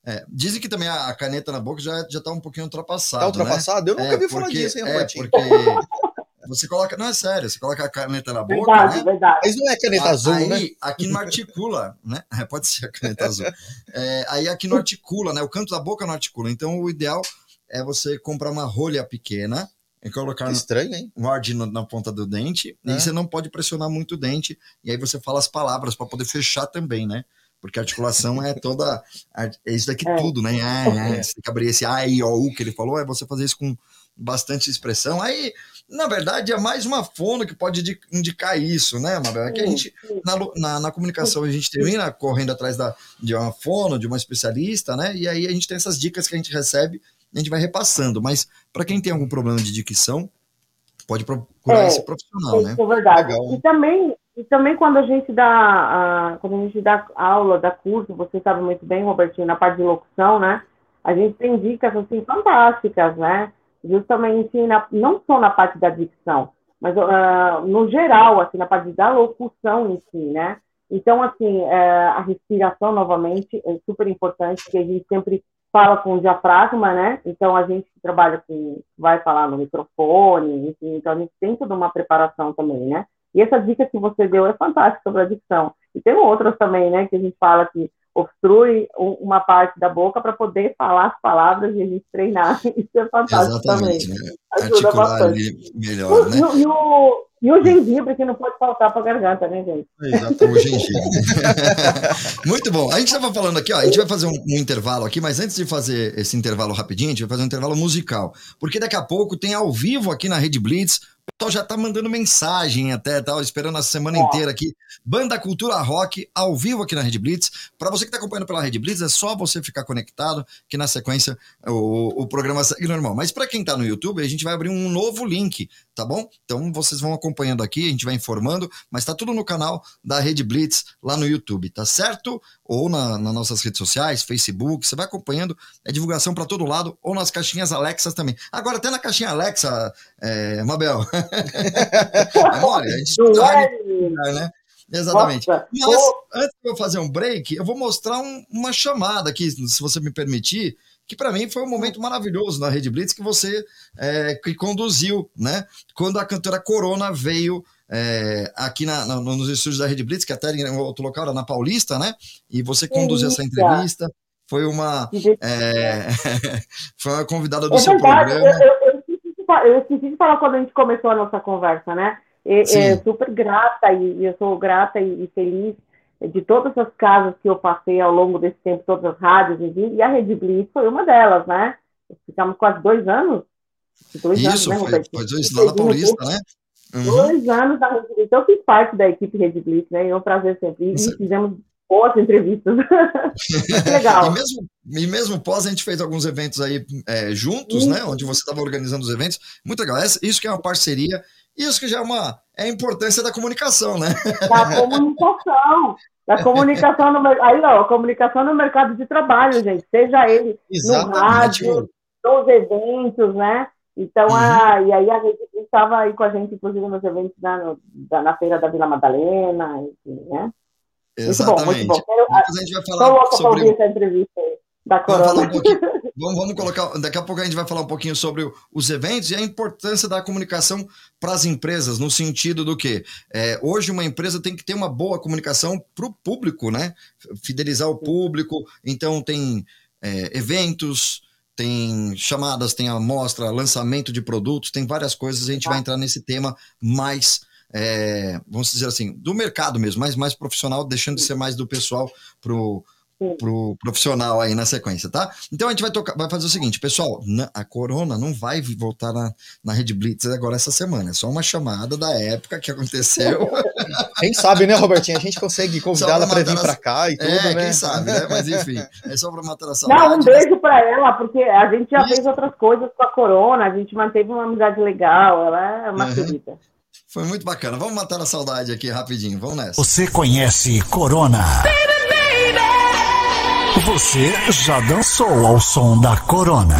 S2: É, dizem que também a, caneta na boca já, já tá um pouquinho ultrapassada. Tá
S3: ultrapassado?
S2: Né?
S3: Eu nunca é, vi porque, falar disso, hein,
S2: É, porque você coloca. Não, é sério, você coloca a caneta na boca.
S4: Verdade,
S2: né?
S4: verdade.
S3: Mas não é caneta azul,
S2: aí,
S3: né?
S2: Aqui não articula, né? É, pode ser a caneta azul. É, aí aqui não articula, né? O canto da boca não articula. Então o ideal é você comprar uma rolha pequena e colocar
S3: estranho, hein?
S2: um ar na, na ponta do dente. É. E você não pode pressionar muito o dente. E aí você fala as palavras para poder fechar também, né? Porque a articulação é toda. É isso daqui é. tudo, né? Ah, ah, você tem que abrir esse A, I, O, U que ele falou, é você fazer isso com bastante expressão. Aí, na verdade, é mais uma fono que pode indicar isso, né, Mabel? É que a gente, na, na, na, comunicação, a gente termina correndo atrás da, de uma fono, de uma especialista, né? E aí a gente tem essas dicas que a gente recebe, a gente vai repassando. Mas para quem tem algum problema de dicção, pode procurar é, esse profissional, né?
S4: É verdade. Legal. E também e também quando a gente dá a, quando a gente dá aula, dá curso, você sabe muito bem, Robertinho, na parte de locução, né? A gente tem dicas assim fantásticas, né? Justamente na, não só na parte da dicção, mas uh, no geral, assim, na parte da locução em si, né? Então, assim, uh, a respiração, novamente, é super importante, que a gente sempre fala com o diafragma, né? Então a gente trabalha com, vai falar no microfone, enfim, então a gente tem toda uma preparação também, né? E essa dica que você deu é fantástica sobre a dicção. E tem outras também, né, que a gente fala que obstrui uma parte da boca para poder falar as palavras e a gente treinar. Isso é fantástico
S2: Exatamente,
S4: também.
S2: Né? Ajuda bastante. melhor,
S4: o, né? E, e, o, e o gengibre que não pode faltar para a garganta, né, gente?
S2: Exato, o gengibre. Muito bom. A gente estava falando aqui, ó, a gente vai fazer um, um, intervalo aqui, mas antes de fazer esse intervalo rapidinho, a gente vai fazer um intervalo musical. Porque daqui a pouco tem ao vivo aqui na Rede Blitz pessoal já tá mandando mensagem até, tá esperando a semana inteira aqui. Banda Cultura Rock ao vivo aqui na Rede Blitz. Para você que tá acompanhando pela Rede Blitz, é só você ficar conectado, que na sequência o, o programa segue normal. Mas para quem tá no YouTube, a gente vai abrir um novo link, tá bom? Então vocês vão acompanhando aqui, a gente vai informando, mas tá tudo no canal da Rede Blitz lá no YouTube, tá certo? Ou na, nas nossas redes sociais, Facebook, você vai acompanhando, é divulgação para todo lado, ou nas caixinhas Alexas também. Agora, até na caixinha Alexa, é, Mabel. Olha, a gente é, né? Exatamente. Nossa. Mas antes de eu fazer um break, eu vou mostrar um, uma chamada aqui, se você me permitir, que para mim foi um momento maravilhoso na Rede Blitz que você é, que conduziu, né? Quando a cantora Corona veio é, aqui na, na, nos estúdios da Rede Blitz, que até em outro local era na Paulista, né? E você conduziu essa entrevista. Foi uma, é, foi uma convidada do é seu verdade, programa.
S4: Eu, eu, eu esqueci de falar quando a gente começou a nossa conversa, né? E, é super grata e, eu sou grata e, e, feliz de todas as casas que eu passei ao longo desse tempo, todas as rádios, e a Rede Blitz foi uma delas, né? Ficamos quase dois anos.
S2: Dois Isso, anos, né, foi, foi dois lá na Paulista, né?
S4: Uhum. Dois anos da Rede Blitz. Eu fiz parte da equipe Rede Blitz, né? É um prazer sempre. E, e fizemos boas entrevistas. legal.
S2: e, mesmo, e mesmo pós, a gente fez alguns eventos aí é, juntos, né? Onde você estava organizando os eventos. Muito legal. Isso que é uma parceria, isso que já é uma é a importância da comunicação, né?
S4: Da comunicação. Da comunicação no aí, ó, comunicação no mercado de trabalho, gente. Seja ele Exatamente. no rádio, nos eventos, né? Então, uhum. a, e aí a gente estava aí com a gente, inclusive, nos eventos na, no, na feira da Vila Madalena, enfim, né?
S2: Exatamente. Muito bom, muito bom. Depois a gente vai falar sobre... essa entrevista aí da Corona. Vamos, um vamos, vamos, colocar. Daqui a pouco a gente vai falar um pouquinho sobre os eventos e a importância da comunicação para as empresas, no sentido do que é, hoje uma empresa tem que ter uma boa comunicação para o público, né? Fidelizar o público. Então tem é, eventos, tem chamadas, tem amostra, lançamento de produtos, tem várias coisas. A gente vai entrar nesse tema mais é, vamos dizer assim, do mercado mesmo, mais, mais profissional, deixando de ser mais do pessoal pro pro profissional aí na sequência, tá? Então a gente vai tocar, vai fazer o seguinte, pessoal, a Corona não vai voltar na, na Rede Blitz agora essa semana, é só uma chamada da época que aconteceu.
S3: Quem sabe, né, Robertinho? A gente consegue convidar ela para vir para cá e tudo, é,
S2: né? quem sabe, né? Mas enfim, é só para matar a
S4: saudade. Não, um beijo para ela, porque a gente já Isso. fez outras coisas com a Corona, a gente manteve uma amizade legal, ela é uma uhum. querida.
S2: Foi muito bacana. Vamos matar a saudade aqui rapidinho. Vamos nessa.
S5: Você conhece Corona? Baby. Você já dançou ao som da Corona?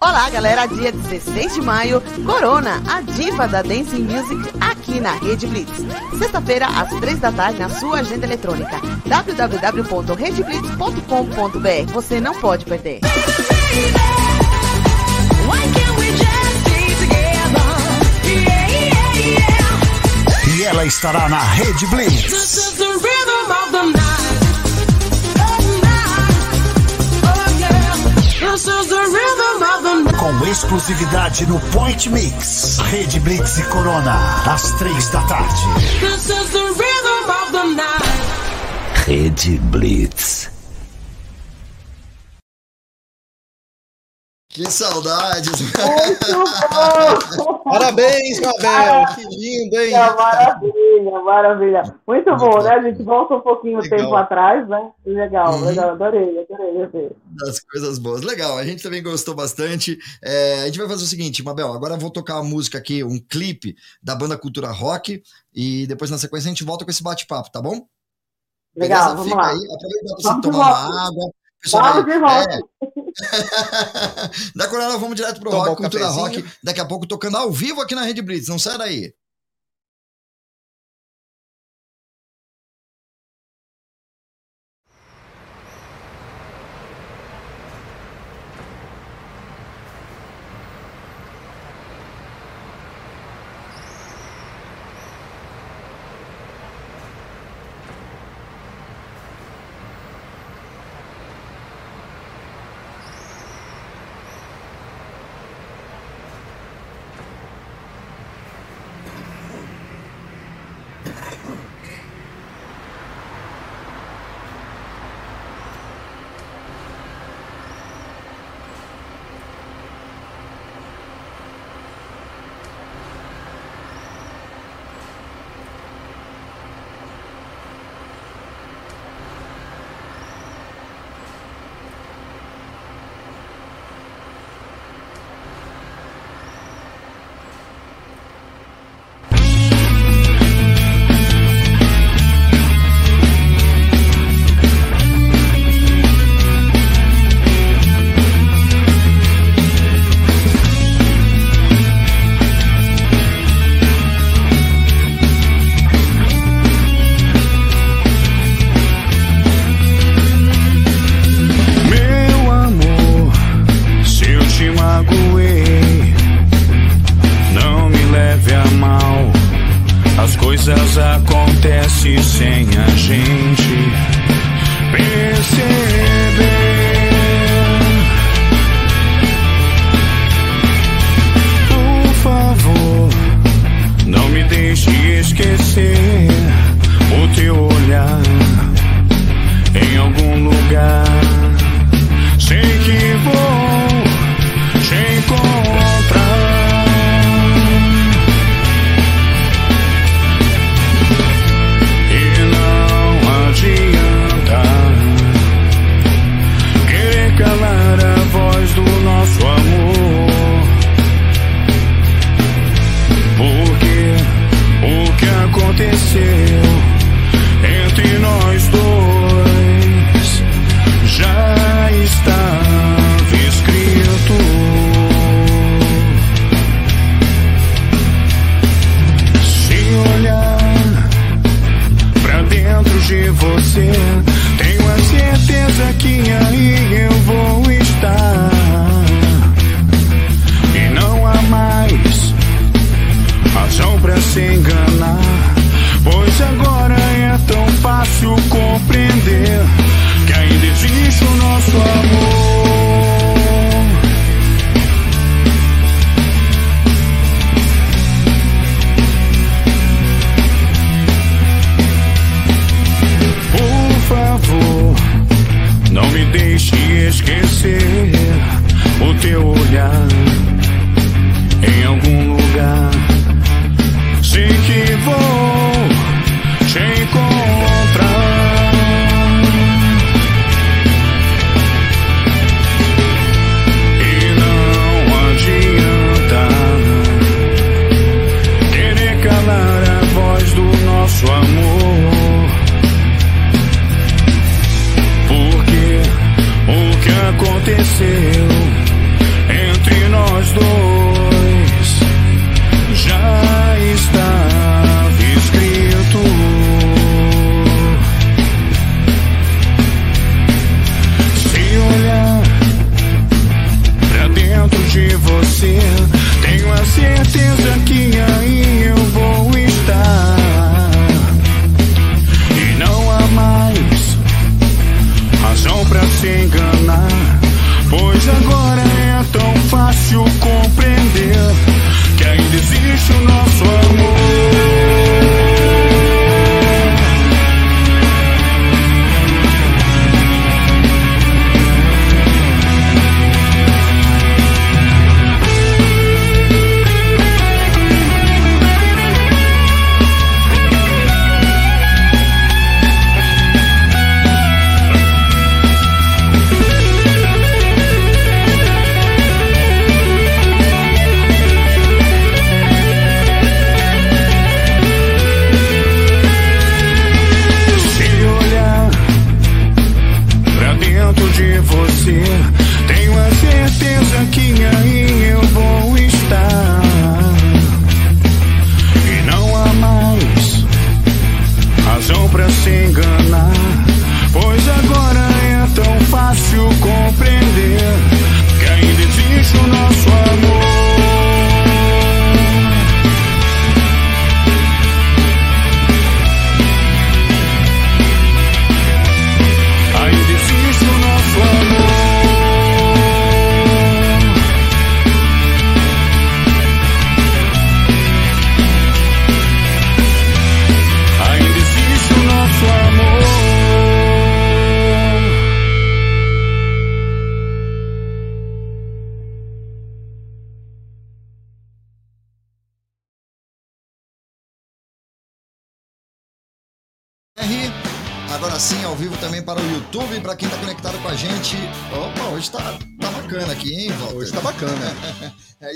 S6: Olá, galera. Dia 16 de maio, Corona, a diva da Dance Music, aqui na Rede Blitz. Sexta-feira, às 3 da tarde, na sua agenda eletrônica. www.redblitz.com.br. Você não pode perder. Baby.
S5: ela estará na Rede Blitz. Com exclusividade no Point Mix. Rede Blitz e Corona, às três da tarde. Rede Blitz.
S2: Que saudades!
S3: Parabéns, Mabel! Que lindo, hein?
S4: Maravilha, maravilha. Muito, Muito bom, né? A gente volta um pouquinho legal. tempo atrás, né? Legal, uhum. legal. Adorei, adorei, adorei.
S2: Das coisas boas. Legal, a gente também gostou bastante. É, a gente vai fazer o seguinte, Mabel, agora eu vou tocar uma música aqui, um clipe da banda Cultura Rock, e depois na sequência a gente volta com esse bate-papo, tá bom?
S4: Legal, Beleza? vamos Fica lá. aí,
S2: aproveita pra você tomar uma água.
S4: Pessoal, vamos de volta. É,
S2: da Coronel, vamos direto pro Tomar rock, cultura rock. Daqui a pouco tocando ao vivo aqui na Rede Blitz. Não sai daí.
S7: Yeah.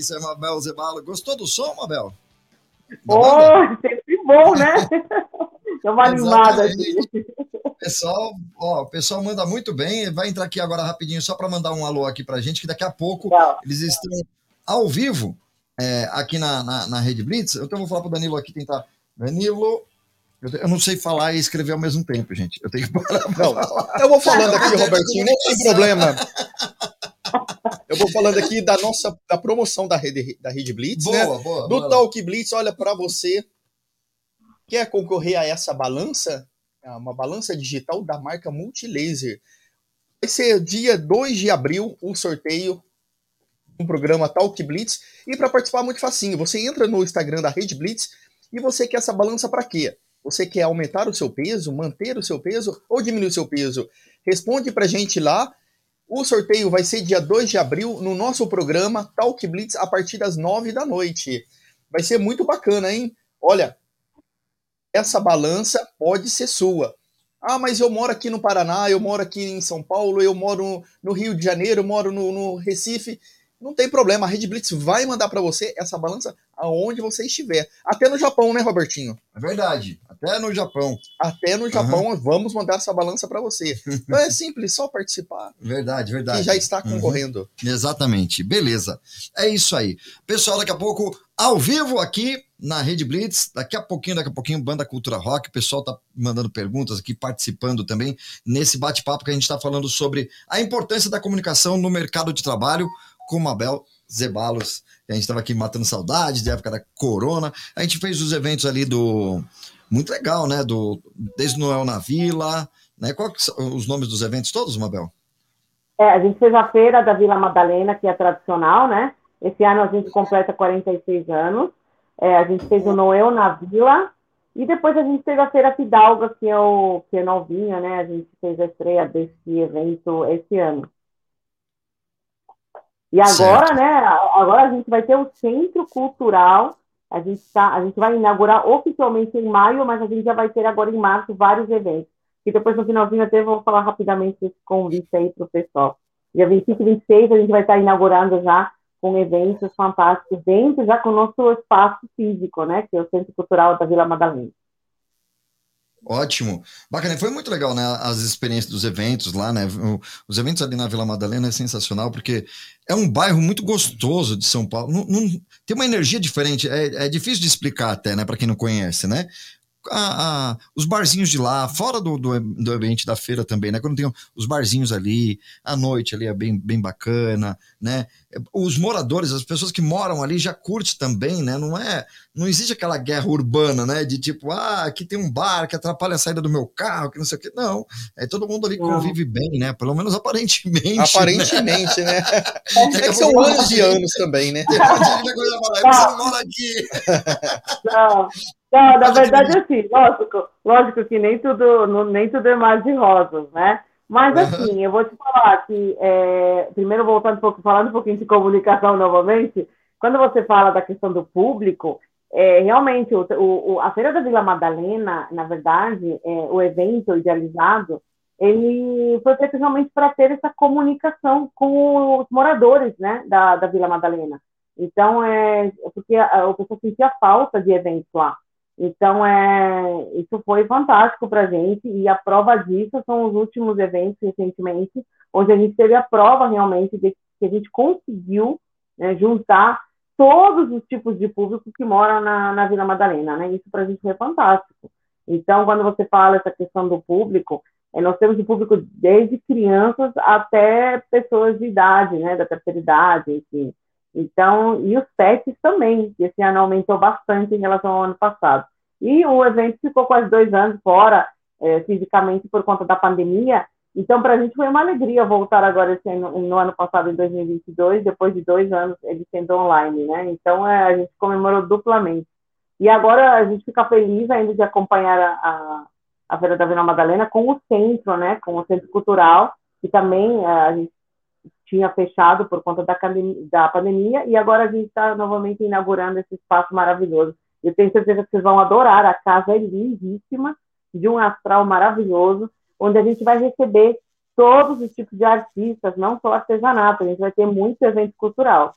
S7: Isso é Mabel Zebalo. Gostou do som, Mabel?
S4: Oh, Mabel? sempre bom, né? Dá uma animada aqui.
S7: Pessoal, ó, o pessoal manda muito bem. Vai entrar aqui agora rapidinho só para mandar um alô aqui para gente, que daqui a pouco eles estão ao vivo é, aqui na, na, na, Rede Blitz. Então, eu vou falar para o Danilo aqui tentar. Danilo, eu, não sei falar e escrever ao mesmo tempo, gente. Eu tenho que parar.
S3: Não,
S7: falar.
S3: eu vou falando aqui, Robertinho, não tem problema. Eu vou falando aqui da nossa da promoção da rede, da rede Blitz, né?
S7: boa, né? Boa,
S3: Do
S7: boa.
S3: Talk Blitz, olha para você. Quer concorrer a essa balança? Ah, uma balança digital da marca Multilaser. Vai ser dia 2 de abril o um sorteio um programa Talk Blitz. E para participar, muito facinho. Você entra no Instagram da Rede Blitz e você quer essa balança para quê? Você quer aumentar o seu peso, manter o seu peso ou diminuir o seu peso? Responde para gente lá o sorteio vai ser dia 2 de abril no nosso programa Talk Blitz a partir das 9 da noite. Vai ser muito bacana, hein? Olha, essa balança pode ser sua. Ah, mas eu moro aqui no Paraná, eu moro aqui em São Paulo, eu moro no Rio de Janeiro, eu moro no, no Recife. Não tem problema, a Red Blitz vai mandar para você essa balança aonde você estiver. Até no Japão, né, Robertinho?
S2: É verdade, até no Japão.
S3: Até no Japão, uhum. vamos mandar essa balança para você. Então é simples, só participar.
S2: Verdade, verdade.
S3: Que já está concorrendo.
S2: Uhum. Exatamente, beleza. É isso aí. Pessoal, daqui a pouco, ao vivo aqui na Rede Blitz, daqui a pouquinho, daqui a pouquinho, Banda Cultura Rock, o pessoal tá mandando perguntas aqui, participando também nesse bate-papo que a gente está falando sobre a importância da comunicação no mercado de trabalho, com Mabel Zebalos. A gente estava aqui matando saudade da época da Corona. A gente fez os eventos ali do. Muito legal, né? Do Desde Noel na Vila. Né? Quais são os nomes dos eventos todos, Mabel?
S4: É, a gente fez a feira da Vila Madalena, que é tradicional, né? Esse ano a gente completa 46 anos. É, a gente fez o Noel na Vila. E depois a gente fez a Feira Fidalga, que é, o, que é novinha, né? A gente fez a estreia desse evento esse ano. E agora, certo. né, agora a gente vai ter o Centro Cultural, a gente, tá, a gente vai inaugurar oficialmente em maio, mas a gente já vai ter agora em março vários eventos. E depois no finalzinho até vou falar rapidamente desse convite aí para o pessoal. Dia 25 e 26 a gente vai estar inaugurando já com eventos fantásticos dentro, já com o nosso espaço físico, né, que é o Centro Cultural da Vila Madalena.
S2: Ótimo. Bacana. Foi muito legal, né? As experiências dos eventos lá, né? Os eventos ali na Vila Madalena é sensacional, porque é um bairro muito gostoso de São Paulo. Não, não, tem uma energia diferente. É, é difícil de explicar até, né? Para quem não conhece, né? A, a, os barzinhos de lá, fora do, do, do, ambiente da feira também, né? Quando tem os barzinhos ali, a noite ali é bem, bem bacana, né? Os moradores, as pessoas que moram ali já curtem também, né? Não é, não existe aquela guerra urbana, né? De tipo, ah, aqui tem um bar que atrapalha a saída do meu carro, que não sei o quê. Não, é todo mundo ali convive bem, né? Pelo menos aparentemente.
S3: Aparentemente, né? né? é que são anos de anos também, né? Tem um monte de
S4: coisa você não mora aqui. Não. Não, na verdade, assim, lógico, lógico que nem tudo, nem tudo é mais de rosas, né? Mas assim, eu vou te falar que, é, primeiro voltando um pouco, falando um pouquinho de comunicação novamente, quando você fala da questão do público, é, realmente, o, o, a Feira da Vila Madalena, na verdade, é, o evento idealizado, ele foi feito realmente para ter essa comunicação com os moradores né, da, da Vila Madalena. Então, é porque a, a pessoa sentia falta de eventos lá. Então, é, isso foi fantástico para a gente, e a prova disso são os últimos eventos recentemente, onde a gente teve a prova realmente de que a gente conseguiu né, juntar todos os tipos de público que mora na, na Vila Madalena, né? Isso para a gente foi fantástico. Então, quando você fala essa questão do público, é, nós temos o público desde crianças até pessoas de idade, né, da terceira idade, enfim. Então, e os pets também, que esse ano aumentou bastante em relação ao ano passado. E o evento ficou quase dois anos fora, é, fisicamente, por conta da pandemia. Então, para a gente foi uma alegria voltar agora esse ano, no ano passado, em 2022, depois de dois anos ele sendo online, né? Então, é, a gente comemorou duplamente. E agora a gente fica feliz ainda de acompanhar a, a, a Feira da Vila Madalena com o centro, né? Com o centro cultural, que também é, a gente tinha fechado por conta da, da pandemia, e agora a gente está novamente inaugurando esse espaço maravilhoso. Eu tenho certeza que vocês vão adorar, a casa é lindíssima, de um astral maravilhoso, onde a gente vai receber todos os tipos de artistas, não só artesanato, a gente vai ter muito evento cultural.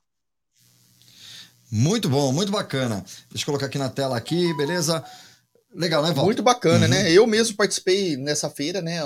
S2: Muito bom, muito bacana. Deixa eu colocar aqui na tela aqui, beleza? Legal, né, Val?
S3: Muito bacana, né? uhum. né? Eu mesmo participei nessa feira, né?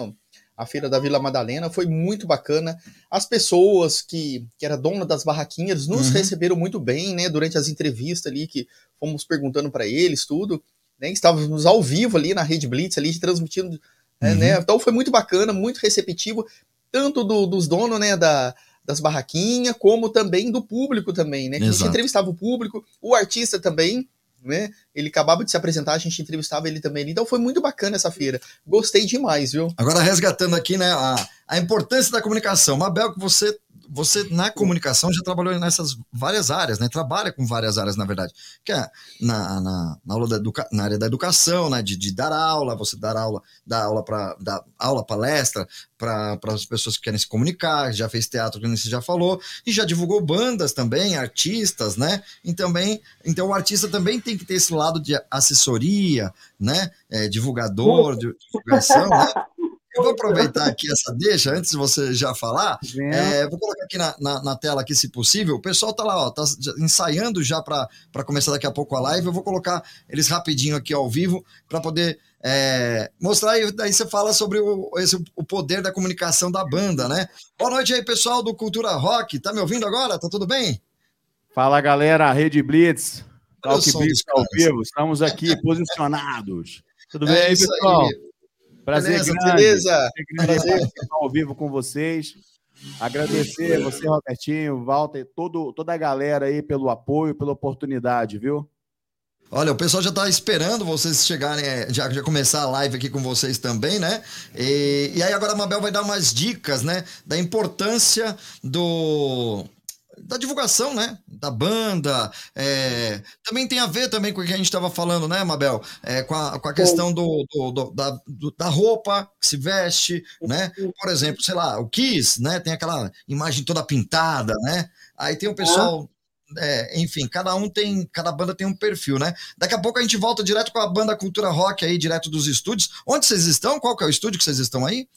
S3: A feira da Vila Madalena, foi muito bacana. As pessoas que, que era dona das barraquinhas nos uhum. receberam muito bem, né, durante as entrevistas ali que fomos perguntando para eles tudo, né? Estávamos ao vivo ali na Rede Blitz ali transmitindo, né, uhum. né? Então foi muito bacana, muito receptivo, tanto do, dos donos, né, da das barraquinhas, como também do público também, né? Que a gente entrevistava o público, o artista também, né? Ele acabava de se apresentar, a gente entrevistava ele também. Então foi muito bacana essa feira. Gostei demais, viu?
S2: Agora, resgatando aqui, né, a, a importância da comunicação. Mabel, que você você na comunicação já trabalhou nessas várias áreas, né? Trabalha com várias áreas, na verdade. Que é na, na, na, aula da educa, na área da educação, né? De, de dar aula, você dar aula, dar aula para dar aula, palestra para as pessoas que querem se comunicar, já fez teatro, que você já falou, e já divulgou bandas também, artistas, né? E também, então o artista também tem que ter esse lado de assessoria, né? É, divulgador, de divulgação, né? Eu vou aproveitar aqui essa deixa, antes de você já falar. É, vou colocar aqui na, na, na, tela, aqui, se possível. O pessoal tá lá, ó, tá ensaiando já para começar daqui a pouco a live. Eu vou colocar eles rapidinho aqui ao vivo para poder é, mostrar. E daí você fala sobre o, esse, o poder da comunicação da banda, né? Boa noite aí, pessoal do Cultura Rock. Tá me ouvindo agora? Tá tudo bem?
S8: Fala, galera. Rede Blitz. Talk Blitz ao vivo. Estamos aqui posicionados. Tudo é bem aí, pessoal? Aí. Prazer beleza, grande. Beleza. Prazer estar ao vivo com vocês. Agradecer a você, Robertinho, Walter, todo, toda a galera aí pelo apoio, pela oportunidade, viu?
S2: Olha, o pessoal já está esperando vocês chegarem, é, já, já começar a live aqui com vocês também, né? E, e aí agora a Mabel vai dar umas dicas, né? Da importância do, da divulgação, né? Da banda. É, também tem a ver também com o que a gente estava falando, né, Mabel? É, com, a, com a questão do, do, do, da, do, da roupa que se veste, né? Por exemplo, sei lá, o Kiss, né? Tem aquela imagem toda pintada, né? Aí tem o pessoal. É, enfim, cada um tem, cada banda tem um perfil, né? Daqui a pouco a gente volta direto com a banda Cultura Rock aí, direto dos estúdios. Onde vocês estão? Qual que é o estúdio que vocês estão aí?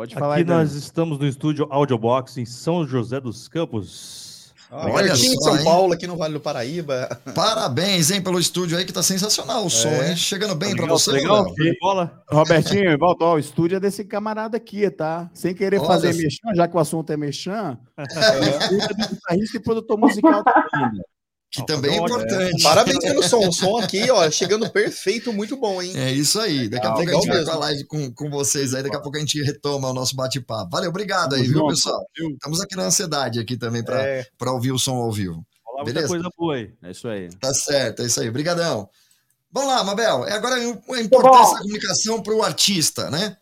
S8: Pode falar Aqui aí, nós estamos no estúdio Audiobox em São José dos Campos.
S3: Ah, Olha aqui em São hein? Paulo, aqui no Vale do Paraíba.
S2: Parabéns, hein, pelo estúdio aí, que tá sensacional o é. som, hein? Chegando bem para você.
S8: Legal, bola. Robertinho, volta, ó, o estúdio é desse camarada aqui, tá? Sem querer Olha fazer mexão, já que o assunto é mexão, é. o estúdio é do guitarrista e produtor musical também.
S2: Que também é importante.
S3: Parabéns pelo som. O som aqui, ó, chegando perfeito, muito bom, hein?
S2: É isso aí. Daqui a pouco a gente vai com a live com, com vocês aí. Daqui a pouco a gente retoma o nosso bate-papo. Valeu, obrigado aí, viu, pessoal? Estamos aqui na ansiedade aqui também para é. ouvir o som ao vivo.
S8: Falar Beleza? muita coisa boa aí. É isso aí.
S2: Tá certo, é isso aí. Obrigadão. Vamos lá, Mabel. É agora a importância da comunicação para o artista, né?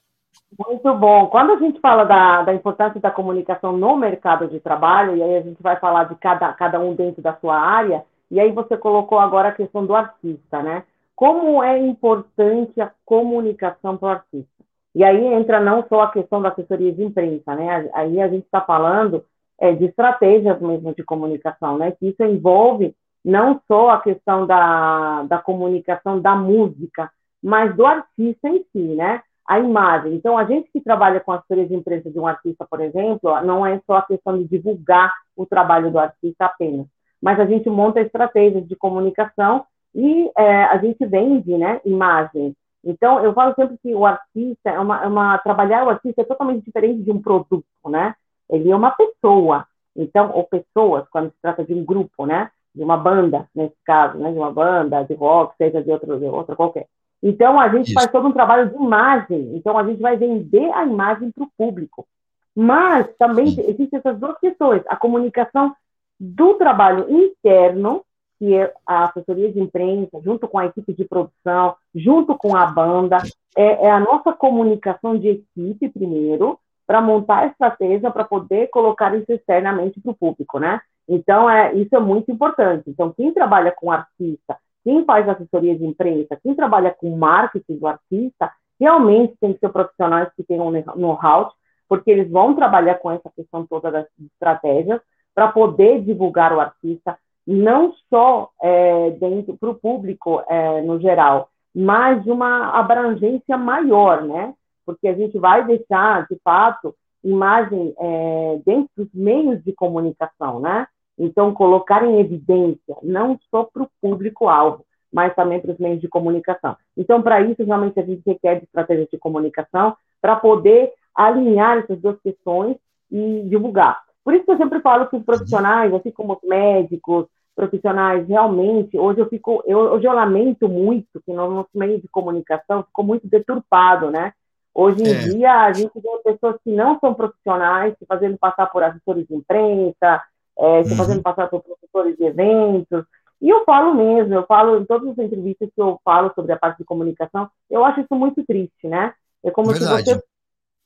S4: Muito bom. Quando a gente fala da, da importância da comunicação no mercado de trabalho, e aí a gente vai falar de cada, cada um dentro da sua área, e aí você colocou agora a questão do artista, né? Como é importante a comunicação para o artista? E aí entra não só a questão da assessoria de imprensa, né? Aí a gente está falando é, de estratégias mesmo de comunicação, né? Que isso envolve não só a questão da, da comunicação da música, mas do artista em si, né? A imagem. Então, a gente que trabalha com assessoria de imprensa de um artista, por exemplo, não é só a questão de divulgar o trabalho do artista apenas, mas a gente monta estratégias de comunicação e é, a gente vende né, imagens. Então, eu falo sempre que o artista é uma, é uma, Trabalhar o artista é totalmente diferente de um produto, né? Ele é uma pessoa. Então, ou pessoas, quando se trata de um grupo, né? De uma banda, nesse caso, né? De uma banda, de rock, seja de, outro, de outra qualquer. Então, a gente Isso. faz todo um trabalho de imagem. Então, a gente vai vender a imagem para o público. Mas também existem essas duas questões. A comunicação do trabalho interno, que é a assessoria de imprensa, junto com a equipe de produção, junto com a banda, é, é a nossa comunicação de equipe primeiro, para montar a estratégia para poder colocar isso externamente para o público, né? Então, é, isso é muito importante. Então, quem trabalha com artista, quem faz assessoria de imprensa, quem trabalha com marketing do artista, realmente tem que ser profissionais que tenham know-how, porque eles vão trabalhar com essa questão toda das estratégias para poder divulgar o artista, não só é, dentro para o público é, no geral, mas de uma abrangência maior, né? Porque a gente vai deixar, de fato, imagem é, dentro dos meios de comunicação, né? Então, colocar em evidência, não só para o público-alvo, mas também para os meios de comunicação. Então, para isso, realmente, a gente requer de estratégias de comunicação para poder alinhar essas duas questões e divulgar. Por isso que eu sempre falo que os profissionais, assim como os médicos, profissionais, realmente, hoje eu fico, eu, hoje eu lamento muito que no nosso meio de comunicação ficou muito deturpado, né? Hoje em é. dia, a gente vê pessoas que não são profissionais se fazendo passar por assessores de imprensa, é, se uhum. fazendo passar por professores de eventos. E eu falo mesmo, eu falo em todas as entrevistas que eu falo sobre a parte de comunicação, eu acho isso muito triste, né? É como Verdade. se você,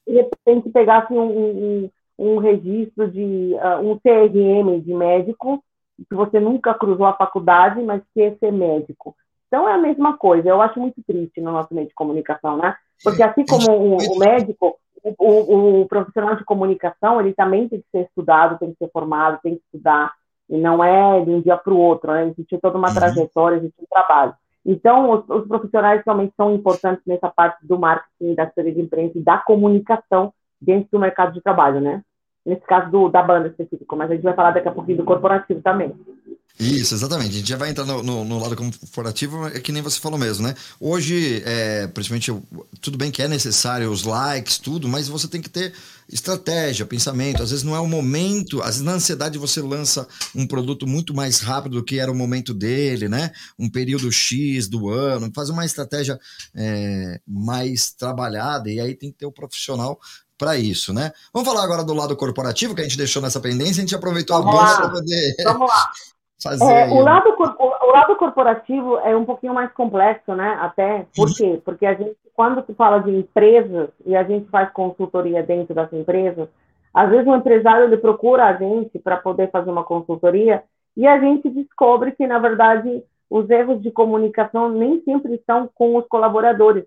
S4: de repente, pegasse um, um, um registro de uh, um CRM de médico, que você nunca cruzou a faculdade, mas quer ser médico. Então é a mesma coisa, eu acho muito triste no nosso meio de comunicação, né? Porque assim como o, o médico, o, o, o, profissional de comunicação, ele também tem que ser estudado, tem que ser formado, tem que estudar, e não é de um dia para o outro, né? Existe toda uma uhum. trajetória, existe um trabalho. Então, os, os, profissionais realmente são importantes nessa parte do marketing, da assessoria de imprensa e da comunicação dentro do mercado de trabalho, né? Nesse caso do, da banda específico, mas a gente vai falar daqui a pouquinho do corporativo também.
S2: Isso, exatamente. A gente já vai entrar no, no, no, lado corporativo, é que nem você falou mesmo, né? Hoje, é, principalmente, tudo bem que é necessário os likes, tudo, mas você tem que ter estratégia, pensamento. Às vezes não é o momento, às vezes na ansiedade você lança um produto muito mais rápido do que era o momento dele, né? Um período X do ano, faz uma estratégia é, mais trabalhada e aí tem que ter o profissional para isso, né? Vamos falar agora do lado corporativo que a gente deixou nessa pendência, a gente aproveitou Vamos a bola para poder. Vamos lá.
S4: Fazer. É, o, lado, o, o, lado corporativo é um pouquinho mais complexo, né? Até por quê? Porque a gente, quando se fala de empresas e a gente faz consultoria dentro das empresas, às vezes o empresário ele procura a gente para poder fazer uma consultoria e a gente descobre que, na verdade, os erros de comunicação nem sempre estão com os colaboradores.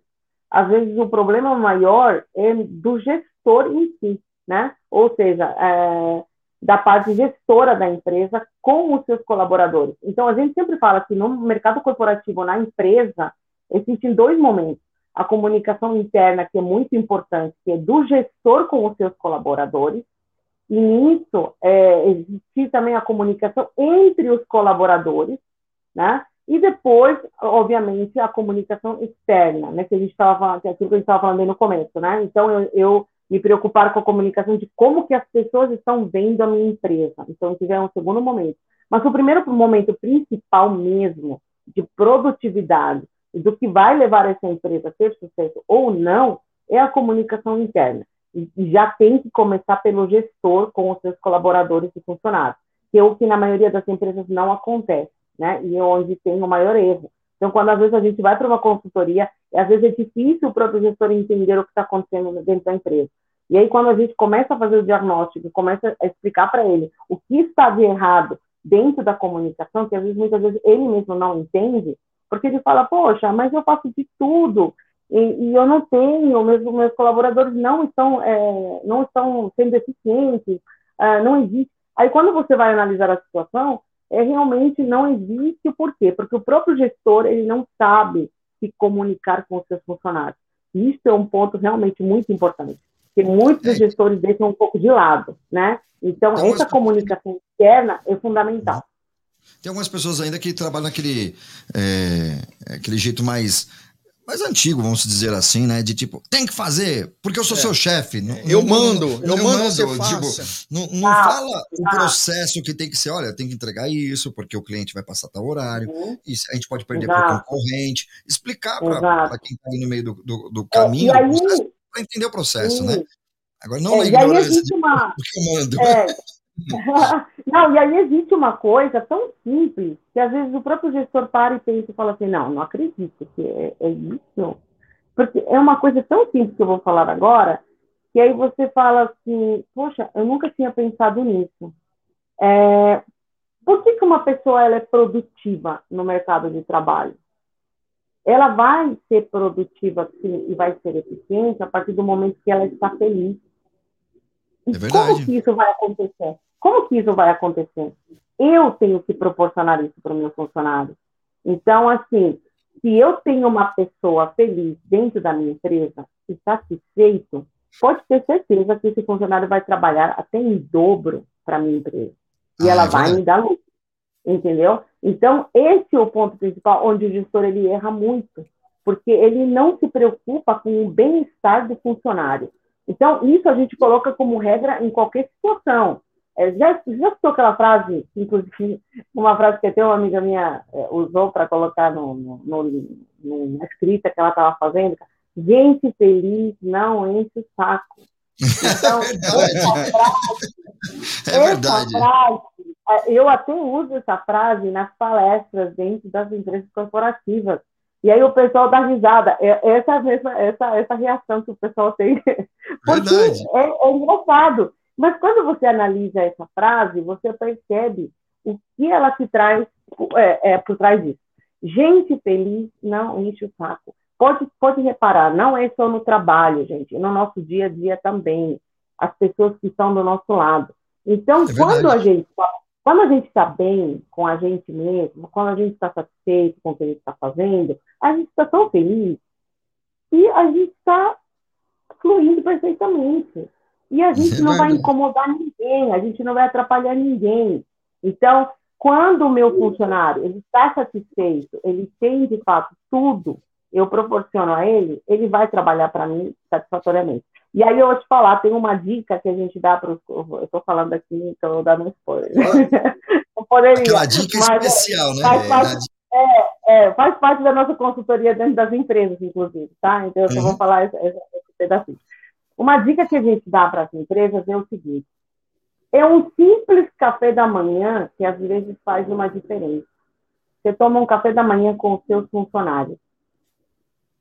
S4: Às vezes o problema maior é do gestor em si, né? Ou seja, é, da parte gestora da empresa com os seus colaboradores. Então, a gente sempre fala que no mercado corporativo, na empresa, existem dois momentos. A comunicação interna, que é muito importante, que é do gestor com os seus colaboradores, e nisso é, existe também a comunicação entre os colaboradores, né? E depois, obviamente, a comunicação externa, né? Que a gente estava, é aquilo que a gente estava falando no começo, né? Então, eu, eu me preocupar com a comunicação de como que as pessoas estão vendo a minha empresa. Então, é um segundo momento. Mas o primeiro momento principal mesmo, de produtividade, e do que vai levar essa empresa a ter sucesso ou não, é a comunicação interna. E já tem que começar pelo gestor com os seus colaboradores e funcionários, que é o que na maioria das empresas não acontece, né? E é onde tem o maior erro. Então, quando às vezes a gente vai para uma consultoria, às vezes é difícil o próprio gestor entender o que está acontecendo dentro da empresa. E aí, quando a gente começa a fazer o diagnóstico, começa a explicar para ele o que está de errado dentro da comunicação, que às vezes, muitas vezes, ele mesmo não entende, porque ele fala, poxa, mas eu faço de tudo, e, e eu não tenho, meus, meus colaboradores não estão, é, não estão sendo eficientes, é, não existe. Aí, quando você vai analisar a situação, é realmente não existe o porquê, porque o próprio gestor ele não sabe se comunicar com os seus funcionários. Isso é um ponto realmente muito importante, que muitos é. gestores deixam um pouco de lado, né? Então, essa comunicação interna é fundamental.
S2: Tem algumas pessoas ainda que trabalham naquele é, aquele jeito mais mais antigo, vamos dizer assim, né? De tipo, tem que fazer, porque eu sou é. seu chefe.
S3: Eu mando, eu, eu mando, você
S2: tipo, não, não ah, fala ah. o processo que tem que ser, olha, tem que entregar isso, porque o cliente vai passar tal horário, uhum. a gente pode perder para o concorrente. Explicar para quem está aí no meio do, do, do caminho, é, para entender o processo, né? Agora, não é,
S4: é ignorância uma... que eu mando. É, não, e aí existe uma coisa tão simples que às vezes o próprio gestor para e pensa e fala assim, não, não acredito que é, é isso. Porque é uma coisa tão simples que eu vou falar agora, que aí você fala assim, poxa, eu nunca tinha pensado nisso. É, por que, que uma pessoa ela é produtiva no mercado de trabalho? Ela vai ser produtiva sim, e vai ser eficiente a partir do momento que ela está feliz. E é como que isso vai acontecer? Como que isso vai acontecer? Eu tenho que proporcionar isso para o meu funcionário. Então, assim, se eu tenho uma pessoa feliz dentro da minha empresa e satisfeito, pode ter certeza que esse funcionário vai trabalhar até em dobro para a minha empresa. E ah, ela vai me dar lucro. Entendeu? Então, esse é o ponto principal onde o gestor ele erra muito, porque ele não se preocupa com o bem-estar do funcionário. Então, isso a gente coloca como regra em qualquer situação. É, já, já escutou aquela frase, inclusive, uma frase que até uma amiga minha é, usou para colocar no, no, no, na escrita que ela estava fazendo? Gente feliz não enche o saco.
S2: Então, é verdade. Frase, é verdade. Frase,
S4: é, eu até uso essa frase nas palestras dentro das empresas corporativas. E aí o pessoal dá risada. É, essa, mesma, essa, essa reação que o pessoal tem. Porque é, é engraçado. Mas quando você analisa essa frase, você percebe o que ela te traz é, é, por trás disso. Gente feliz não enche o saco. Pode, pode reparar, não é só no trabalho, gente, no nosso dia a dia também. As pessoas que estão do nosso lado. Então, é quando a gente tá, quando a gente está bem com a gente mesmo, quando a gente está satisfeito com o que a gente está fazendo, a gente está tão feliz e a gente está fluindo perfeitamente. E a gente é não vai incomodar ninguém, a gente não vai atrapalhar ninguém. Então, quando o meu funcionário ele está satisfeito, ele tem de fato tudo eu proporciono a ele, ele vai trabalhar para mim satisfatoriamente. E aí eu vou te falar, tem uma dica que a gente dá para os. Eu estou falando aqui, então eu dando um spoiler.
S2: Não poderia. Aquela dica mas, é, especial, né?
S4: Faz parte, é, é, faz parte da nossa consultoria dentro das empresas, inclusive, tá? Então eu uhum. vou falar esse, esse, pedacinho. Uma dica que a gente dá para as empresas é o seguinte: é um simples café da manhã que às vezes faz uma diferença. Você toma um café da manhã com os seus funcionários.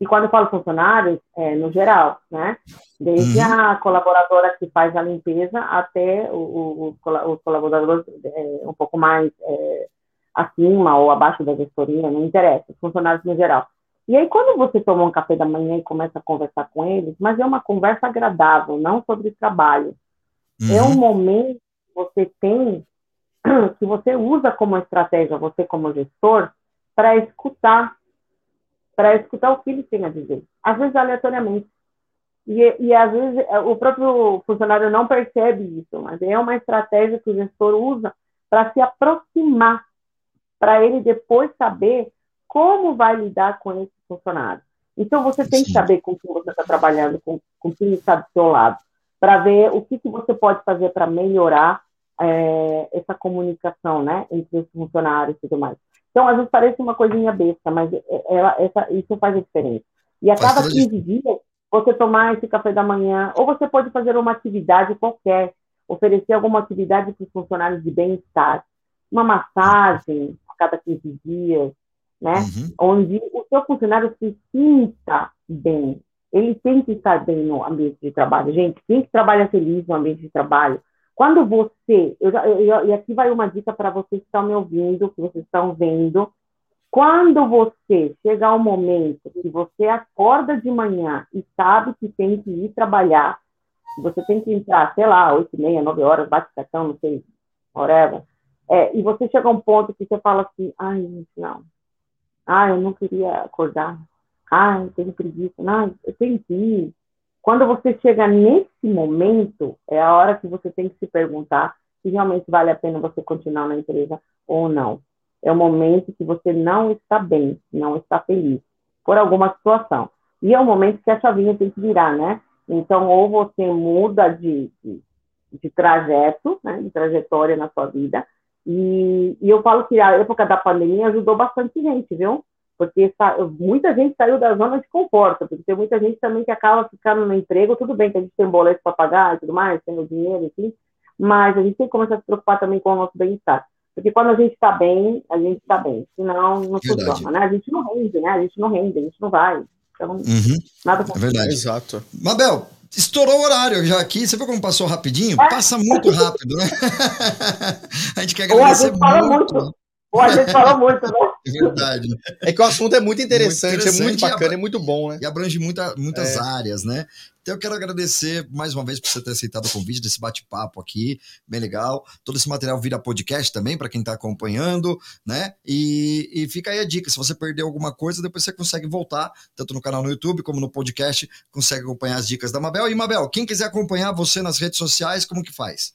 S4: E quando eu falo funcionários, é no geral, né? Desde uhum. a colaboradora que faz a limpeza até os colaboradores é, um pouco mais é, acima ou abaixo da gestoria, não interessa, os funcionários no geral. E aí, quando você toma um café da manhã e começa a conversar com eles, mas é uma conversa agradável, não sobre trabalho. Uhum. É um momento que você tem, que você usa como estratégia, você como gestor, para escutar para escutar o que ele tem a dizer, às vezes aleatoriamente. E, e às vezes é, o próprio funcionário não percebe isso, mas é uma estratégia que o gestor usa para se aproximar, para ele depois saber como vai lidar com esse funcionário. Então você tem que saber com quem você está trabalhando, com, com quem está do seu lado, para ver o que, que você pode fazer para melhorar é, essa comunicação, né, entre os funcionários e tudo mais. Então, às vezes parece uma coisinha besta, mas é, é, ela, essa, isso faz a diferença. E a cada 15 dias, você tomar esse café da manhã, ou você pode fazer uma atividade qualquer, oferecer alguma atividade para os funcionários de bem-estar. Uma massagem a cada 15 dias, né? Uhum. Onde o seu funcionário se sinta bem. Ele tem que estar bem no ambiente de trabalho. Gente, quem que trabalha feliz no ambiente de trabalho quando você, eu, eu, e aqui vai uma dica para vocês que estão me ouvindo, que vocês estão vendo. Quando você chega ao momento que você acorda de manhã e sabe que tem que ir trabalhar, você tem que entrar, sei lá, oito e meia, nove horas, bate cartão, não sei, whatever, é, e você chega a um ponto que você fala assim, ai, gente, não. Ai, eu não queria acordar. Ai, eu tenho preguiça. Não, eu ir. Quando você chega nesse momento, é a hora que você tem que se perguntar se realmente vale a pena você continuar na empresa ou não. É o momento que você não está bem, não está feliz, por alguma situação. E é o momento que a chavinha tem que virar, né? Então, ou você muda de, de, de trajeto, né, de trajetória na sua vida, e, e eu falo que a época da pandemia ajudou bastante gente, viu? porque muita gente saiu da zona de conforto, porque tem muita gente também que acaba ficando no emprego, tudo bem que a gente tem boleto para pagar e tudo mais, tem o dinheiro, enfim, mas a gente tem que começar a se preocupar também com o nosso bem-estar. Porque quando a gente está bem, a gente está bem. Senão, não funciona, né? A gente não rende, né? A gente não rende, a gente não vai. Então,
S2: uhum. nada É verdade. Exato. Mabel, estourou o horário já aqui. Você viu como passou rapidinho? É. Passa muito rápido, né? a gente quer agradecer
S4: Ou a gente muito. muito. Pô, a gente falou muito, né? É
S2: verdade. Né?
S3: É que o assunto é muito interessante, muito interessante é muito bacana, é muito bom, né?
S2: E abrange muita, muitas é. áreas, né? Então eu quero agradecer mais uma vez por você ter aceitado o convite desse bate-papo aqui, bem legal. Todo esse material vira podcast também para quem está acompanhando, né? E, e fica aí a dica: se você perdeu alguma coisa, depois você consegue voltar, tanto no canal no YouTube como no podcast, consegue acompanhar as dicas da Mabel. E Mabel, quem quiser acompanhar você nas redes sociais, como que faz?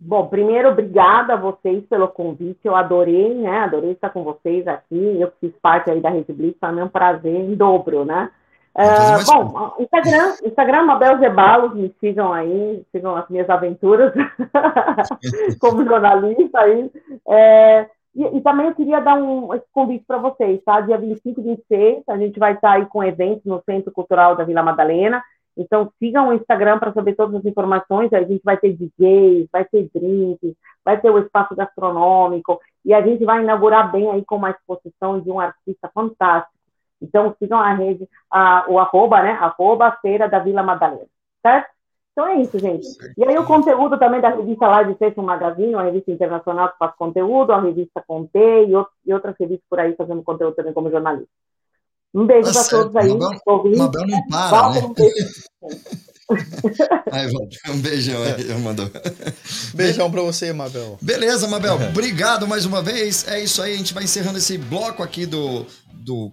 S4: Bom, primeiro, obrigada a vocês pelo convite. Eu adorei, né? Adorei estar com vocês aqui. Eu fiz parte aí da Rede Blitz, foi um prazer em dobro, né? Uh, bom, Instagram, Instagram Mabel Zebalos, me sigam aí, sigam as minhas aventuras como jornalista aí. É, e, e, também eu queria dar um convite para vocês, tá? Dia 25 e 26, a gente vai estar aí com eventos no Centro Cultural da Vila Madalena. Então, sigam o Instagram para saber todas as informações. A gente vai ter DJs, vai ter drinks, vai ter o espaço gastronômico, e a gente vai inaugurar bem aí com uma exposição de um artista fantástico. Então, sigam a rede, a, o arroba, né? Arroba Feira da Vila Madalena, certo? Então é isso, gente. E aí o conteúdo também da revista Live Station Magazine, uma revista internacional que faz conteúdo, a revista Conte e, e outras revistas por aí fazendo conteúdo também como jornalista. Um beijo para todos aí.
S2: Mabel, Mabel não para, né? Aí, um beijão aí, mandou.
S3: Beijão pra você, Mabel.
S2: Beleza, Mabel. Obrigado mais uma vez. É isso aí, a gente vai encerrando esse bloco aqui do, do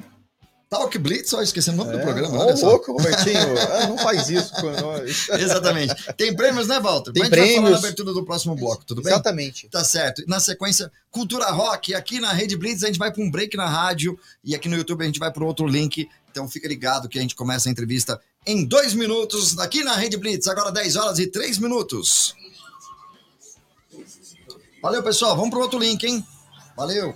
S2: Talk Blitz, só esqueci o nome é, do programa.
S3: Ô, louco, Robertinho. ah, não faz isso com nós.
S2: Exatamente. Tem prêmios, né, Walter?
S3: Tem Mas prêmios. Vai falar
S2: na abertura do próximo bloco, tudo
S3: bem? Exatamente.
S2: Tá certo. Na sequência, Cultura Rock. Aqui na Rede Blitz a gente vai para um break na rádio e aqui no YouTube a gente vai para outro link. Então fica ligado que a gente começa a entrevista em dois minutos aqui na Rede Blitz. Agora 10 horas e 3 minutos. Valeu, pessoal. Vamos para outro link, hein? Valeu.